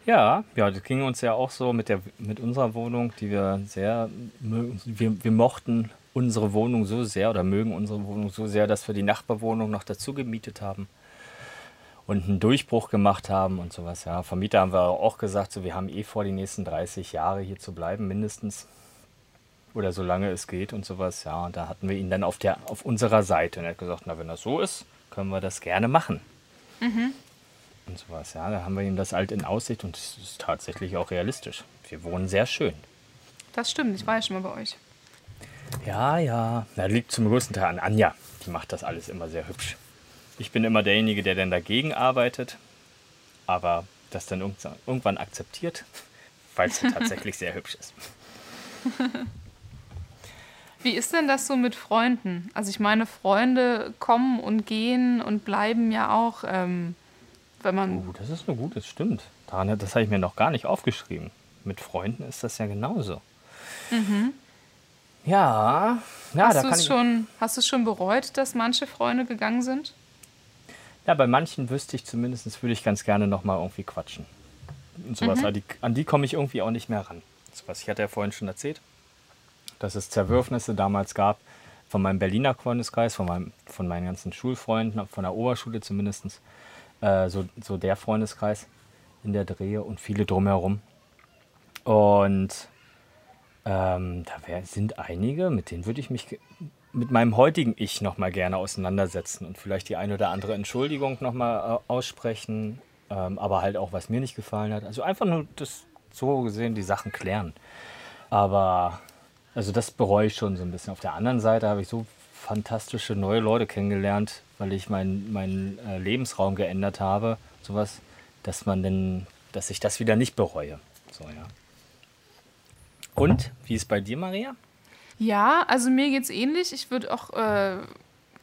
Ja, ja, das ging uns ja auch so mit, der, mit unserer Wohnung, die wir sehr mögen. Wir, wir mochten unsere Wohnung so sehr oder mögen unsere Wohnung so sehr, dass wir die Nachbarwohnung noch dazu gemietet haben und einen Durchbruch gemacht haben und sowas. Ja, Vermieter haben wir auch gesagt, so, wir haben eh vor, die nächsten 30 Jahre hier zu bleiben, mindestens. Oder solange es geht und sowas. Ja, und da hatten wir ihn dann auf, der, auf unserer Seite. Und er hat gesagt, na, wenn das so ist, können wir das gerne machen. Und sowas, ja. Da haben wir ihm das halt in Aussicht und es ist tatsächlich auch realistisch. Wir wohnen sehr schön. Das stimmt, ich war ja schon mal bei euch. Ja, ja. Na, liegt zum größten Teil an Anja. Die macht das alles immer sehr hübsch. Ich bin immer derjenige, der dann dagegen arbeitet, aber das dann irgend- irgendwann akzeptiert, weil es tatsächlich sehr hübsch ist. Wie ist denn das so mit Freunden? Also ich meine, Freunde kommen und gehen und bleiben ja auch, ähm, wenn man Oh, das ist nur gut, das stimmt. Daran, das habe ich mir noch gar nicht aufgeschrieben. Mit Freunden ist das ja genauso. Ja, ja, da Hast du kann ich, schon, hast du es schon bereut, dass manche Freunde gegangen sind? Ja, bei manchen wüsste ich zumindest, würde ich ganz gerne noch mal irgendwie quatschen. Und sowas, an die, an die komme ich irgendwie auch nicht mehr ran. Was ich hatte ja vorhin schon erzählt, dass es Zerwürfnisse damals gab von meinem Berliner Freundeskreis, von, meinem, von meinen ganzen Schulfreunden, von der Oberschule zumindest, äh, so, so der Freundeskreis in der Drehe und viele drumherum. Und ähm, da wär, sind einige, mit denen würde ich mich mit meinem heutigen Ich noch mal gerne auseinandersetzen und vielleicht die eine oder andere Entschuldigung noch mal äh, aussprechen, ähm, aber halt auch, was mir nicht gefallen hat. Also einfach nur das so gesehen, die Sachen klären. Aber also das bereue ich schon so ein bisschen. Auf der anderen Seite habe ich so fantastische neue Leute kennengelernt, weil ich meinen meinen, äh, Lebensraum geändert habe, sowas, dass man denn, dass ich das wieder nicht bereue. So, ja. Und wie ist bei dir, Maria? Ja, also mir geht's ähnlich. Ich würde auch äh,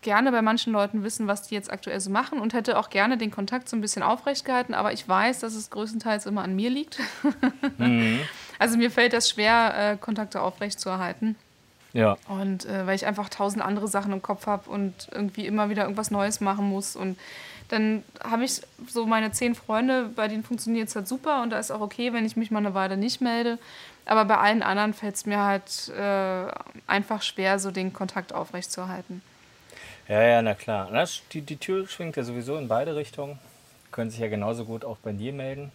gerne bei manchen Leuten wissen, was die jetzt aktuell so machen und hätte auch gerne den Kontakt so ein bisschen aufrecht gehalten, aber ich weiß, dass es größtenteils immer an mir liegt. Also mir fällt das schwer, äh, Kontakte aufrecht zu erhalten. Ja. Und äh, weil ich einfach tausend andere Sachen im Kopf habe und irgendwie immer wieder irgendwas Neues machen muss. Und dann habe ich so meine zehn Freunde, bei denen funktioniert es halt super und da ist auch okay, wenn ich mich mal eine Weile nicht melde. Aber bei allen anderen fällt es mir halt äh, einfach schwer, so den Kontakt aufrecht zu erhalten. Ja, ja, na klar. Na, die, die Tür schwingt ja sowieso in beide Richtungen. Können sich ja genauso gut auch bei dir melden.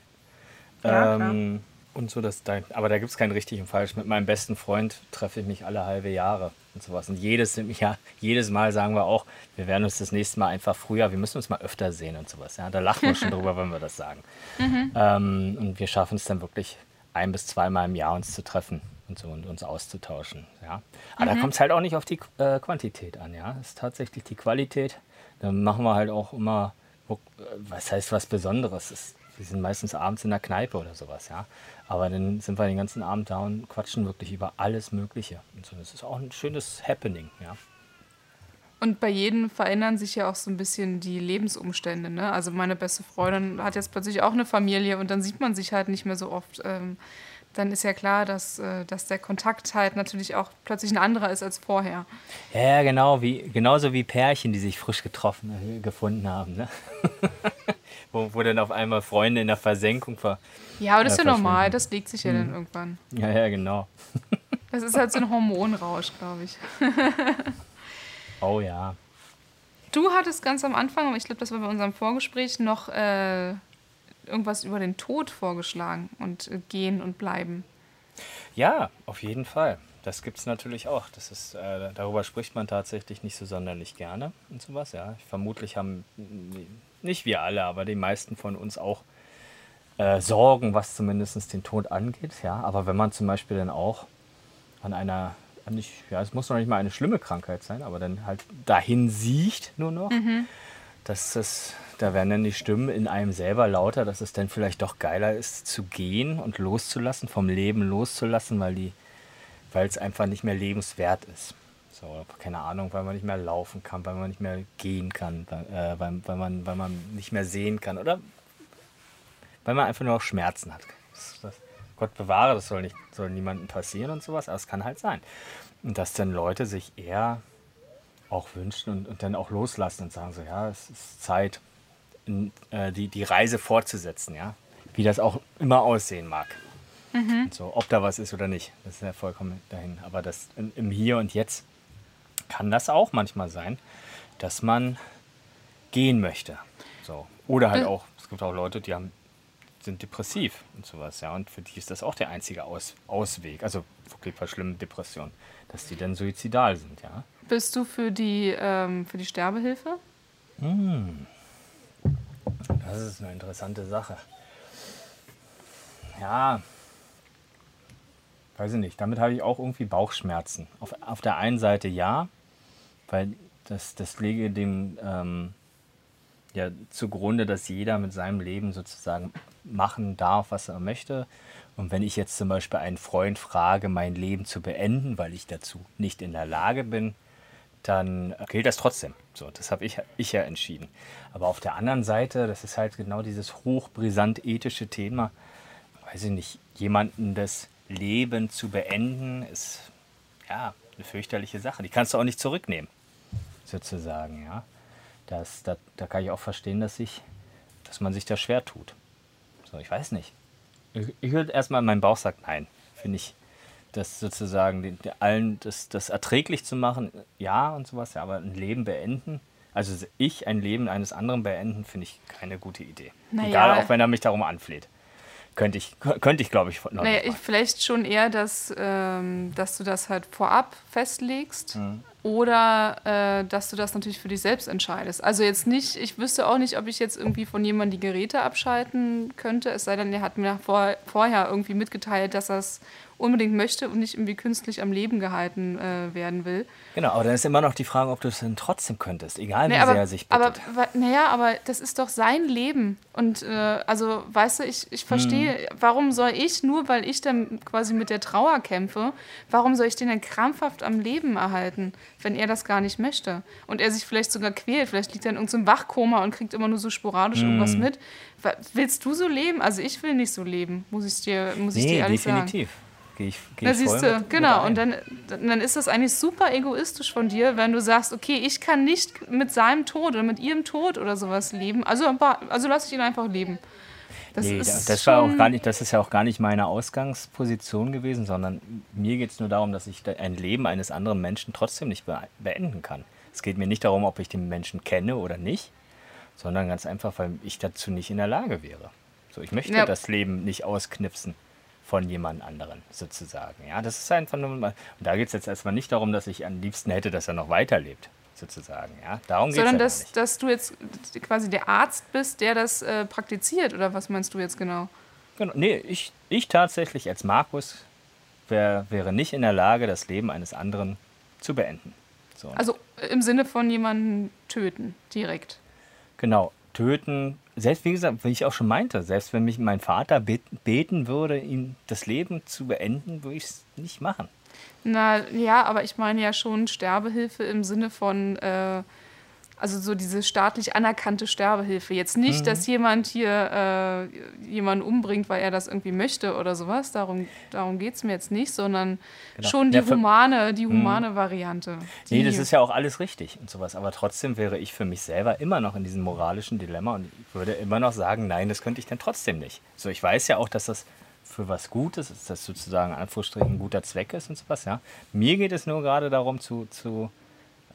Ja, klar. ähm, und so, dass da, aber da gibt es kein richtig und falsch. Mit meinem besten Freund treffe ich mich alle halbe Jahre und sowas. Und jedes, ja, jedes Mal sagen wir auch, wir werden uns das nächste Mal einfach früher, wir müssen uns mal öfter sehen und sowas. Ja, da lachen wir schon drüber, wenn wir das sagen. Ähm, und wir schaffen es dann wirklich ein bis zweimal im Jahr uns zu treffen und so und uns auszutauschen. Ja. Aber da kommt es halt auch nicht auf die äh, Quantität an, ja. Es ist tatsächlich die Qualität. Dann machen wir halt auch immer, äh, was heißt was Besonderes? Es, wir sind meistens abends in der Kneipe oder sowas, ja. Aber dann sind wir den ganzen Abend da und quatschen wirklich über alles Mögliche. Und so. Das ist auch ein schönes Happening, ja. Und bei jedem verändern sich ja auch so ein bisschen die Lebensumstände. Ne? Also meine beste Freundin hat jetzt plötzlich auch eine Familie und dann sieht man sich halt nicht mehr so oft. Ähm, dann ist ja klar, dass, äh, dass der Kontakt halt natürlich auch plötzlich ein anderer ist als vorher. Ja, genau, wie, genauso wie Pärchen, die sich frisch getroffen, äh, gefunden haben. Ne? wo, wo dann auf einmal Freunde in der Versenkung ver. Ja, aber das ist Ja, normal, das legt sich ja dann irgendwann. Ja, ja, genau. Das ist halt so ein Hormonrausch, glaube ich. Oh ja. Du hattest ganz am Anfang, aber ich glaube, das war bei unserem Vorgespräch, noch äh, irgendwas über den Tod vorgeschlagen und äh, gehen und bleiben. Ja, auf jeden Fall. Das gibt es natürlich auch. Das ist, äh, darüber spricht man tatsächlich nicht so sonderlich gerne und sowas. Ja. Vermutlich haben mm, nicht wir alle, aber die meisten von uns auch äh, Sorgen, was zumindest den Tod angeht. Ja. Aber wenn man zum Beispiel dann auch an einer, nicht, ja, es muss noch nicht mal eine schlimme Krankheit sein, aber dann halt dahin sieht nur noch, dass das, da werden dann die Stimmen in einem selber lauter, dass es dann vielleicht doch geiler ist, zu gehen und loszulassen, vom Leben loszulassen, weil die, weil es einfach nicht mehr lebenswert ist. So, keine Ahnung, weil man nicht mehr laufen kann, weil man nicht mehr gehen kann, weil, äh, weil, weil, man, weil man nicht mehr sehen kann oder weil man einfach nur noch Schmerzen hat. Das, das, Gott bewahre, das soll, nicht, soll niemandem passieren und sowas, aber es kann halt sein. Und dass dann Leute sich eher auch wünschen und, und dann auch loslassen und sagen so, ja, es ist Zeit, in, äh, die, die Reise fortzusetzen, ja. Wie das auch immer aussehen mag. Und so, ob da was ist oder nicht, das ist ja vollkommen dahin. Aber das im, im Hier und Jetzt kann das auch manchmal sein, dass man gehen möchte. So. Oder halt Äh. auch, es gibt auch Leute, die haben, sind depressiv und sowas, ja. Und für die ist das auch der einzige Aus, Ausweg. Also wirklich bei schlimmen Depressionen, dass die dann suizidal sind, ja. Bist du für die, ähm, für die Sterbehilfe? Das ist eine interessante Sache. Ja, weiß ich nicht. Damit habe ich auch irgendwie Bauchschmerzen. Auf, auf der einen Seite ja, weil das, das lege dem ähm, ja zugrunde, dass jeder mit seinem Leben sozusagen machen darf, was er möchte. Und wenn ich jetzt zum Beispiel einen Freund frage, mein Leben zu beenden, weil ich dazu nicht in der Lage bin, dann gilt das trotzdem. So, das habe ich, ich ja entschieden. Aber auf der anderen Seite, das ist halt genau dieses hochbrisant ethische Thema, weiß ich nicht, jemanden das Leben zu beenden, ist ja eine fürchterliche Sache. Die kannst du auch nicht zurücknehmen, sozusagen, ja. Das, da, da kann ich auch verstehen, dass, ich, dass man sich da schwer tut. So, ich weiß nicht. Ich, ich würde erstmal meinen Bauch sagt nein. Finde ich, das sozusagen den, allen das, das erträglich zu machen, ja und sowas, ja, aber ein Leben beenden, also ich ein Leben eines anderen beenden, finde ich keine gute Idee. Naja. Egal, auch wenn er mich darum anfleht. Könnte ich, könnte ich glaube ich, noch Naja, nicht ich, vielleicht schon eher, dass, ähm, dass du das halt vorab festlegst Mhm. Oder äh, dass du das natürlich für dich selbst entscheidest. Also jetzt nicht, ich wüsste auch nicht, ob ich jetzt irgendwie von jemandem die Geräte abschalten könnte, es sei denn, er hat mir vor, vorher irgendwie mitgeteilt, dass er es unbedingt möchte und nicht irgendwie künstlich am Leben gehalten äh, werden will. Genau, aber dann ist immer noch die Frage, ob du es denn trotzdem könntest, egal wie Nee, sehr aber, er sich aber bittet. wa- naja, aber das ist doch sein Leben. Und äh, also, weißt du, ich, ich verstehe, Hm. warum soll ich, nur weil ich dann quasi mit der Trauer kämpfe, warum soll ich den dann krampfhaft am Leben erhalten, wenn er das gar nicht möchte? Und er sich vielleicht sogar quält, vielleicht liegt er in irgendeinem Wachkoma und kriegt immer nur so sporadisch irgendwas Hm. mit. Wa- Willst du so leben? Also ich will nicht so leben, muss ich dir, muss ich dir nee, ehrlich sagen. Gehe ich, geh Da ich siehst du, mit- mit genau. ein. Und dann, dann ist das eigentlich super egoistisch von dir, wenn du sagst, okay, ich kann nicht mit seinem Tod oder mit ihrem Tod oder sowas leben. Also, also lasse ich ihn einfach leben. Das nee, ist das, war auch gar nicht, das ist ja auch gar nicht meine Ausgangsposition gewesen, sondern mir geht es nur darum, dass ich ein Leben eines anderen Menschen trotzdem nicht be beenden kann. Es geht mir nicht darum, ob ich den Menschen kenne oder nicht, sondern ganz einfach, weil ich dazu nicht in der Lage wäre. So, ich möchte Ja. das Leben nicht ausknipsen von jemand anderen sozusagen. Ja, das ist einfach nur mal, und da geht es jetzt erstmal nicht darum, dass ich am liebsten hätte, dass er noch weiterlebt sozusagen. Ja, darum geht es Sondern ja dass, dass du jetzt quasi der Arzt bist, der das äh, praktiziert, oder was meinst du jetzt genau? Genau. Nee, ich, ich tatsächlich als Markus wär, wäre nicht in der Lage, das Leben eines anderen zu beenden. So, Also im Sinne von jemanden töten, direkt. Genau, töten. Selbst wie gesagt, wie ich auch schon meinte, selbst wenn mich mein Vater bet- beten würde, ihm das Leben zu beenden, würde ich es nicht machen. Na ja, aber ich meine ja schon Sterbehilfe im Sinne von, äh, also so diese staatlich anerkannte Sterbehilfe. Jetzt nicht, dass jemand hier äh, jemanden umbringt, weil er das irgendwie möchte oder sowas. Darum, darum geht es mir jetzt nicht, sondern Genau. schon die Ja, humane, die humane Variante. Die, Nee, das ist ja auch alles richtig und sowas. Aber trotzdem wäre ich für mich selber immer noch in diesem moralischen Dilemma und würde immer noch sagen, nein, das könnte ich dann trotzdem nicht. So, ich weiß ja auch, dass das für was Gutes ist, dass das sozusagen Anführungsstrichen ein guter Zweck ist und sowas, ja. Mir geht es nur gerade darum, zu, zu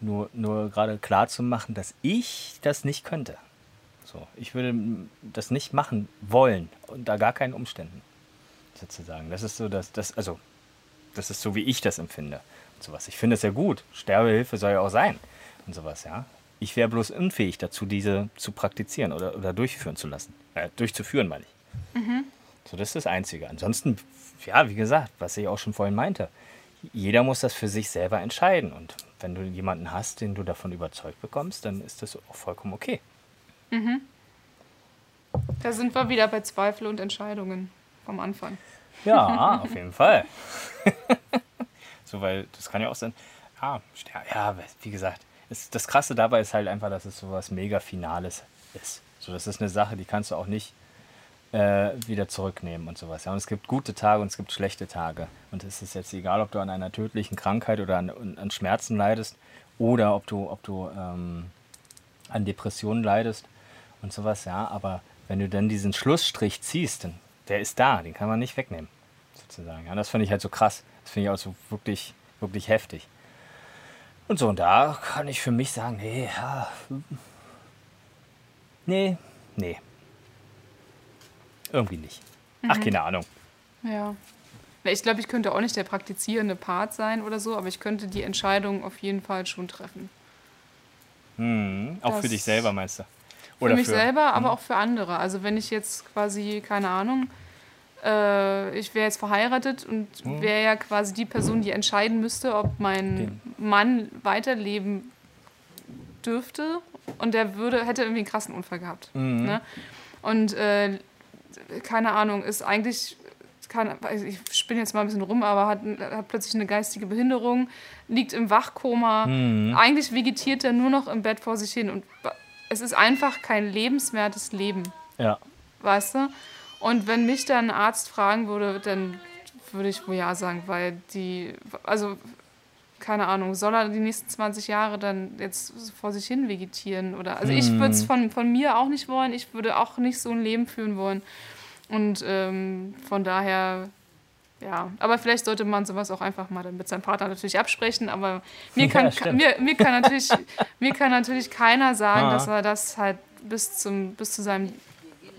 nur, nur gerade klar zu machen, dass ich das nicht könnte. So, ich würde das nicht machen wollen, unter gar keinen Umständen. Sozusagen. Das ist so, dass das, also das ist so, wie ich das empfinde. Und sowas. Ich finde es ja gut. Sterbehilfe soll ja auch sein. Und sowas, ja. Ich wäre bloß unfähig dazu, diese zu praktizieren oder, oder durchführen zu lassen. Äh, durchzuführen, meine ich. So, das ist das Einzige. Ansonsten, ja, wie gesagt, was ich auch schon vorhin meinte, jeder muss das für sich selber entscheiden. Und wenn du jemanden hast, den du davon überzeugt bekommst, dann ist das auch vollkommen okay. Da sind wir wieder bei Zweifel und Entscheidungen vom Anfang. Ja, auf jeden Fall. so, weil das kann ja auch sein. Ja, ster- ja wie gesagt, es, das Krasse dabei ist halt einfach, dass es so was mega Finales ist. So, das ist eine Sache, die kannst du auch nicht äh, wieder zurücknehmen und sowas. Ja, und es gibt gute Tage und es gibt schlechte Tage. Und es ist jetzt egal, ob du an einer tödlichen Krankheit oder an, an Schmerzen leidest oder ob du, ob du ähm, an Depressionen leidest und sowas, ja. Aber wenn du dann diesen Schlussstrich ziehst, dann der ist da, den kann man nicht wegnehmen, sozusagen. Ja, das finde ich halt so krass. Das finde ich auch so wirklich, wirklich heftig. Und so, und da kann ich für mich sagen, nee, ja, hm. nee, nee. Irgendwie nicht. Ach, keine Ahnung. Ja. Ich glaube, ich könnte auch nicht der praktizierende Part sein oder so, aber ich könnte die Entscheidung auf jeden Fall schon treffen. Hm, auch für Das- dich selber, meinst du? Für mich selber, aber auch für andere. Also wenn ich jetzt quasi, keine Ahnung, äh, ich wäre jetzt verheiratet und wäre ja quasi die Person, die entscheiden müsste, ob mein Den- Mann weiterleben dürfte und der würde, hätte irgendwie einen krassen Unfall gehabt. Ne? Und äh, keine Ahnung, ist eigentlich, kann, ich spinne jetzt mal ein bisschen rum, aber hat, hat plötzlich eine geistige Behinderung, liegt im Wachkoma, eigentlich vegetiert er nur noch im Bett vor sich hin und es ist einfach kein lebenswertes Leben, Ja. weißt du? Und wenn mich dann ein Arzt fragen würde, dann würde ich wohl ja sagen, weil die, also keine Ahnung, soll er die nächsten 20 Jahre dann jetzt vor sich hin vegetieren? Oder also ich würde es von, von mir auch nicht wollen, ich würde auch nicht so ein Leben führen wollen. Und ähm, von daher, ja, aber vielleicht sollte man sowas auch einfach mal dann mit seinem Partner natürlich absprechen, aber mir kann, Ja, mir, mir kann, natürlich, mir kann natürlich keiner sagen, Ah. dass er das halt bis, zum, bis zu seinem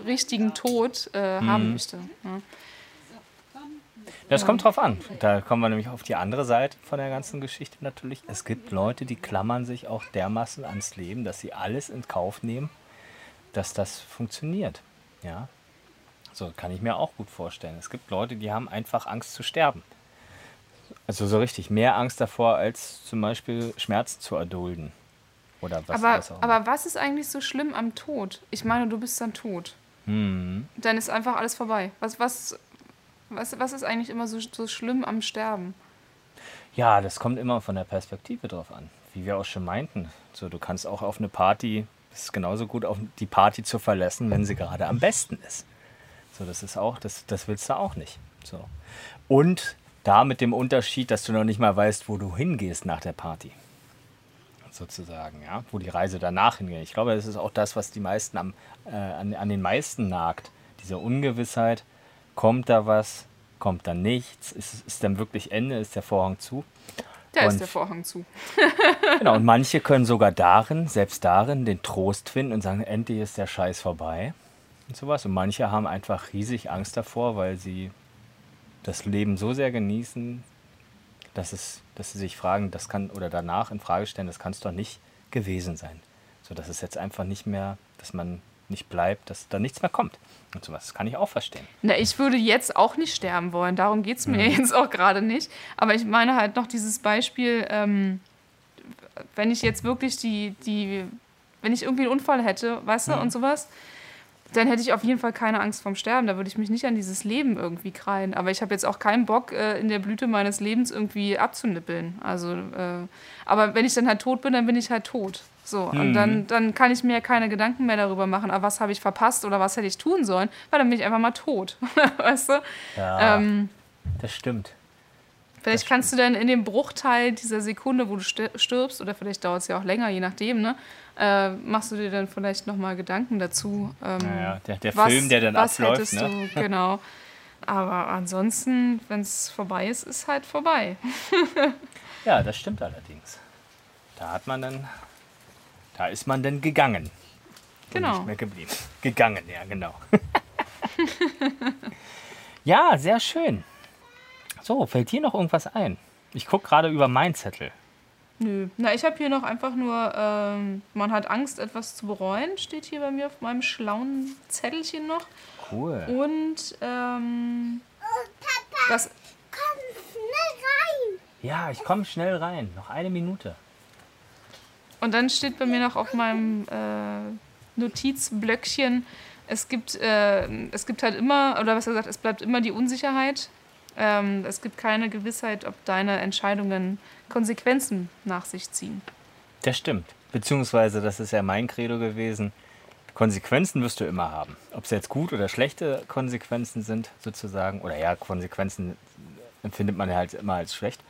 richtigen Tod äh, Mhm. haben möchte. Ja. Das kommt drauf an. Da kommen wir nämlich auf die andere Seite von der ganzen Geschichte natürlich. Es gibt Leute, die klammern sich auch dermaßen ans Leben, dass sie alles in Kauf nehmen, dass das funktioniert. Ja. So kann ich mir auch gut vorstellen. Es gibt Leute, die haben einfach Angst zu sterben. Also so richtig mehr Angst davor, als zum Beispiel Schmerzen zu erdulden. Oder was, aber, was auch immer. aber was ist eigentlich so schlimm am Tod? Ich meine, du bist dann tot. Hm. Dann ist einfach alles vorbei. Was, was, was, was ist eigentlich immer so, so schlimm am Sterben? Ja, das kommt immer von der Perspektive drauf an. Wie wir auch schon meinten. So, du kannst auch auf eine Party, es ist genauso gut, auf die Party zu verlassen, wenn sie gerade am besten ist. So, das ist auch, das, das willst du auch nicht. So. Und da mit dem Unterschied, dass du noch nicht mal weißt, wo du hingehst nach der Party. Sozusagen, ja, wo die Reise danach hingeht. Ich glaube, das ist auch das, was die meisten am, äh, an, an den meisten nagt. Diese Ungewissheit, kommt da was, kommt da nichts, ist, ist dann wirklich Ende, ist der Vorhang zu. Da Und- ist der Vorhang zu. Genau, und manche können sogar darin, selbst darin, den Trost finden und sagen, endlich ist der Scheiß vorbei und sowas. Und manche haben einfach riesig Angst davor, weil sie das Leben so sehr genießen, dass, es, dass sie sich fragen, das kann, oder danach in Frage stellen, das kann es doch nicht gewesen sein. So dass es jetzt einfach nicht mehr, dass man nicht bleibt, dass da nichts mehr kommt. Und sowas das kann ich auch verstehen. Na, ich würde jetzt auch nicht sterben wollen, darum geht es mir jetzt auch gerade nicht. Aber ich meine halt noch dieses Beispiel, ähm, wenn ich jetzt wirklich die, die, wenn ich irgendwie einen Unfall hätte, weißt du, und sowas, dann hätte ich auf jeden Fall keine Angst vorm Sterben. Da würde ich mich nicht an dieses Leben irgendwie kreien. Aber ich habe jetzt auch keinen Bock, äh, in der Blüte meines Lebens irgendwie abzunippeln. Also, äh, aber wenn ich dann halt tot bin, dann bin ich halt tot. So, und dann, dann kann ich mir keine Gedanken mehr darüber machen, ah, was habe ich verpasst oder was hätte ich tun sollen, weil dann bin ich einfach mal tot. weißt du? Ja, Ähm, das stimmt. Vielleicht kannst du dann in dem Bruchteil dieser Sekunde, wo du sti- stirbst, oder vielleicht dauert es ja auch länger, je nachdem, ne, äh, machst du dir dann vielleicht nochmal Gedanken dazu. Ähm, Naja, der, der Film, der dann was abläuft, ne? du, genau. Aber ansonsten, wenn es vorbei ist, ist halt vorbei. Ja, das stimmt allerdings. Da hat man dann, da ist man dann gegangen. Und Genau. nicht mehr geblieben. Gegangen, ja, genau. ja, sehr schön. So, fällt dir noch irgendwas ein? Ich gucke gerade über meinen Zettel. Nö. Na, ich habe hier noch einfach nur, ähm, man hat Angst, etwas zu bereuen, steht hier bei mir auf meinem schlauen Zettelchen noch. Cool. Und ähm, das, Komm schnell rein. Ja, ich komme schnell rein. Noch eine Minute. Und dann steht bei mir noch auf meinem äh, Notizblöckchen, es gibt, äh, es gibt halt immer, oder was er sagt, es bleibt immer die Unsicherheit. Ähm, es gibt keine Gewissheit, ob deine Entscheidungen Konsequenzen nach sich ziehen. Das stimmt. Beziehungsweise, das ist ja mein Credo gewesen. Konsequenzen wirst du immer haben. Ob es jetzt gut oder schlechte Konsequenzen sind, sozusagen. Oder ja, Konsequenzen empfindet man halt immer als schlecht.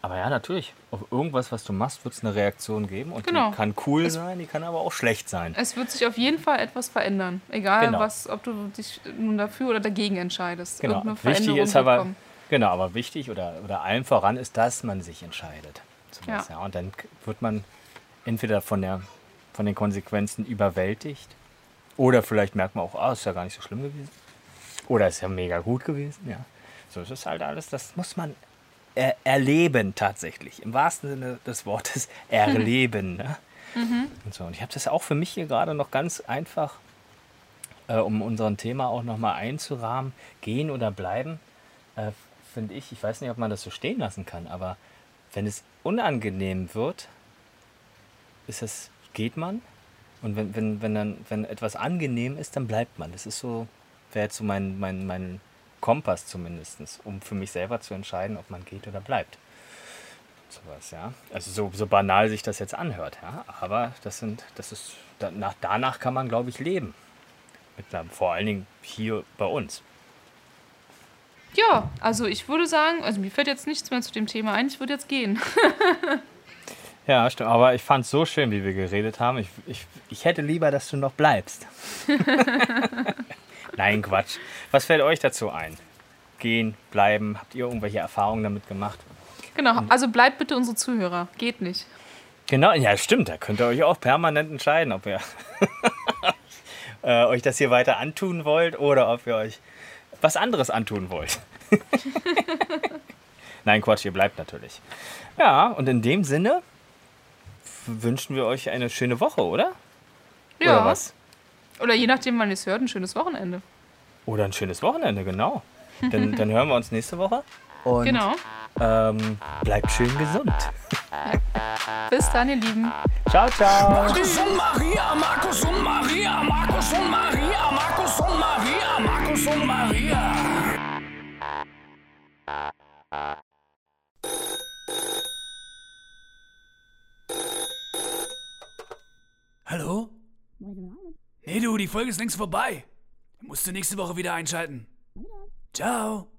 Aber ja, natürlich. Auf irgendwas, was du machst, wird es eine Reaktion geben. Und Genau. die kann cool sein, die kann aber auch schlecht sein. Es wird sich auf jeden Fall etwas verändern. Egal, Genau. was, ob du dich nun dafür oder dagegen entscheidest. Genau. Wichtig ist aber, genau, aber wichtig oder, oder allem voran ist, dass man sich entscheidet. Ja. ja. Und dann wird man entweder von, der, von den Konsequenzen überwältigt oder vielleicht merkt man auch, ah, ist ja gar nicht so schlimm gewesen. Oder ist ja mega gut gewesen. Ja. So ist es halt alles, das muss man er erleben tatsächlich. Im wahrsten Sinne des Wortes erleben. Ne? Und, so. und ich habe das auch für mich hier gerade noch ganz einfach äh, um unseren Thema auch nochmal einzurahmen, gehen oder bleiben, äh, finde ich, ich weiß nicht, ob man das so stehen lassen kann, aber wenn es unangenehm wird, ist es, geht man. Und wenn, wenn, wenn, dann, wenn etwas angenehm ist, dann bleibt man. Das ist so, wäre jetzt so mein, mein, mein Kompass zumindest, um für mich selber zu entscheiden, ob man geht oder bleibt. Sowas, ja. Also so, so banal sich das jetzt anhört, ja. Aber das sind, das ist, danach, danach kann man, glaube ich, leben. Mit einer, vor allen Dingen hier bei uns. Ja, also ich würde sagen, also mir fällt jetzt nichts mehr zu dem Thema ein, ich würde jetzt gehen. Ja, stimmt. Aber ich fand es so schön, wie wir geredet haben. Ich, ich, ich hätte lieber, dass du noch bleibst. Nein, Quatsch. Was fällt euch dazu ein? Gehen, bleiben? Habt ihr irgendwelche Erfahrungen damit gemacht? Genau, also bleibt bitte unsere Zuhörer. Geht nicht. Genau, ja, stimmt. Da könnt ihr euch auch permanent entscheiden, ob ihr äh, euch das hier weiter antun wollt oder ob ihr euch was anderes antun wollt. Nein, Quatsch, ihr bleibt natürlich. Ja, und in dem Sinne wünschen wir euch eine schöne Woche, oder? Ja. Oder was? Oder je nachdem, wann ihr es hört, ein schönes Wochenende. Oder ein schönes Wochenende, genau. Dann, dann hören wir uns nächste Woche. Und Genau. ähm, bleibt schön gesund. Bis dann, ihr Lieben. Ciao, ciao. Markus und Maria, Markus und Maria, Markus und Maria, Markus und Maria, Markus und Maria. Hallo? Nee, du, die Folge ist längst vorbei. Musst du nächste Woche wieder einschalten. Ciao.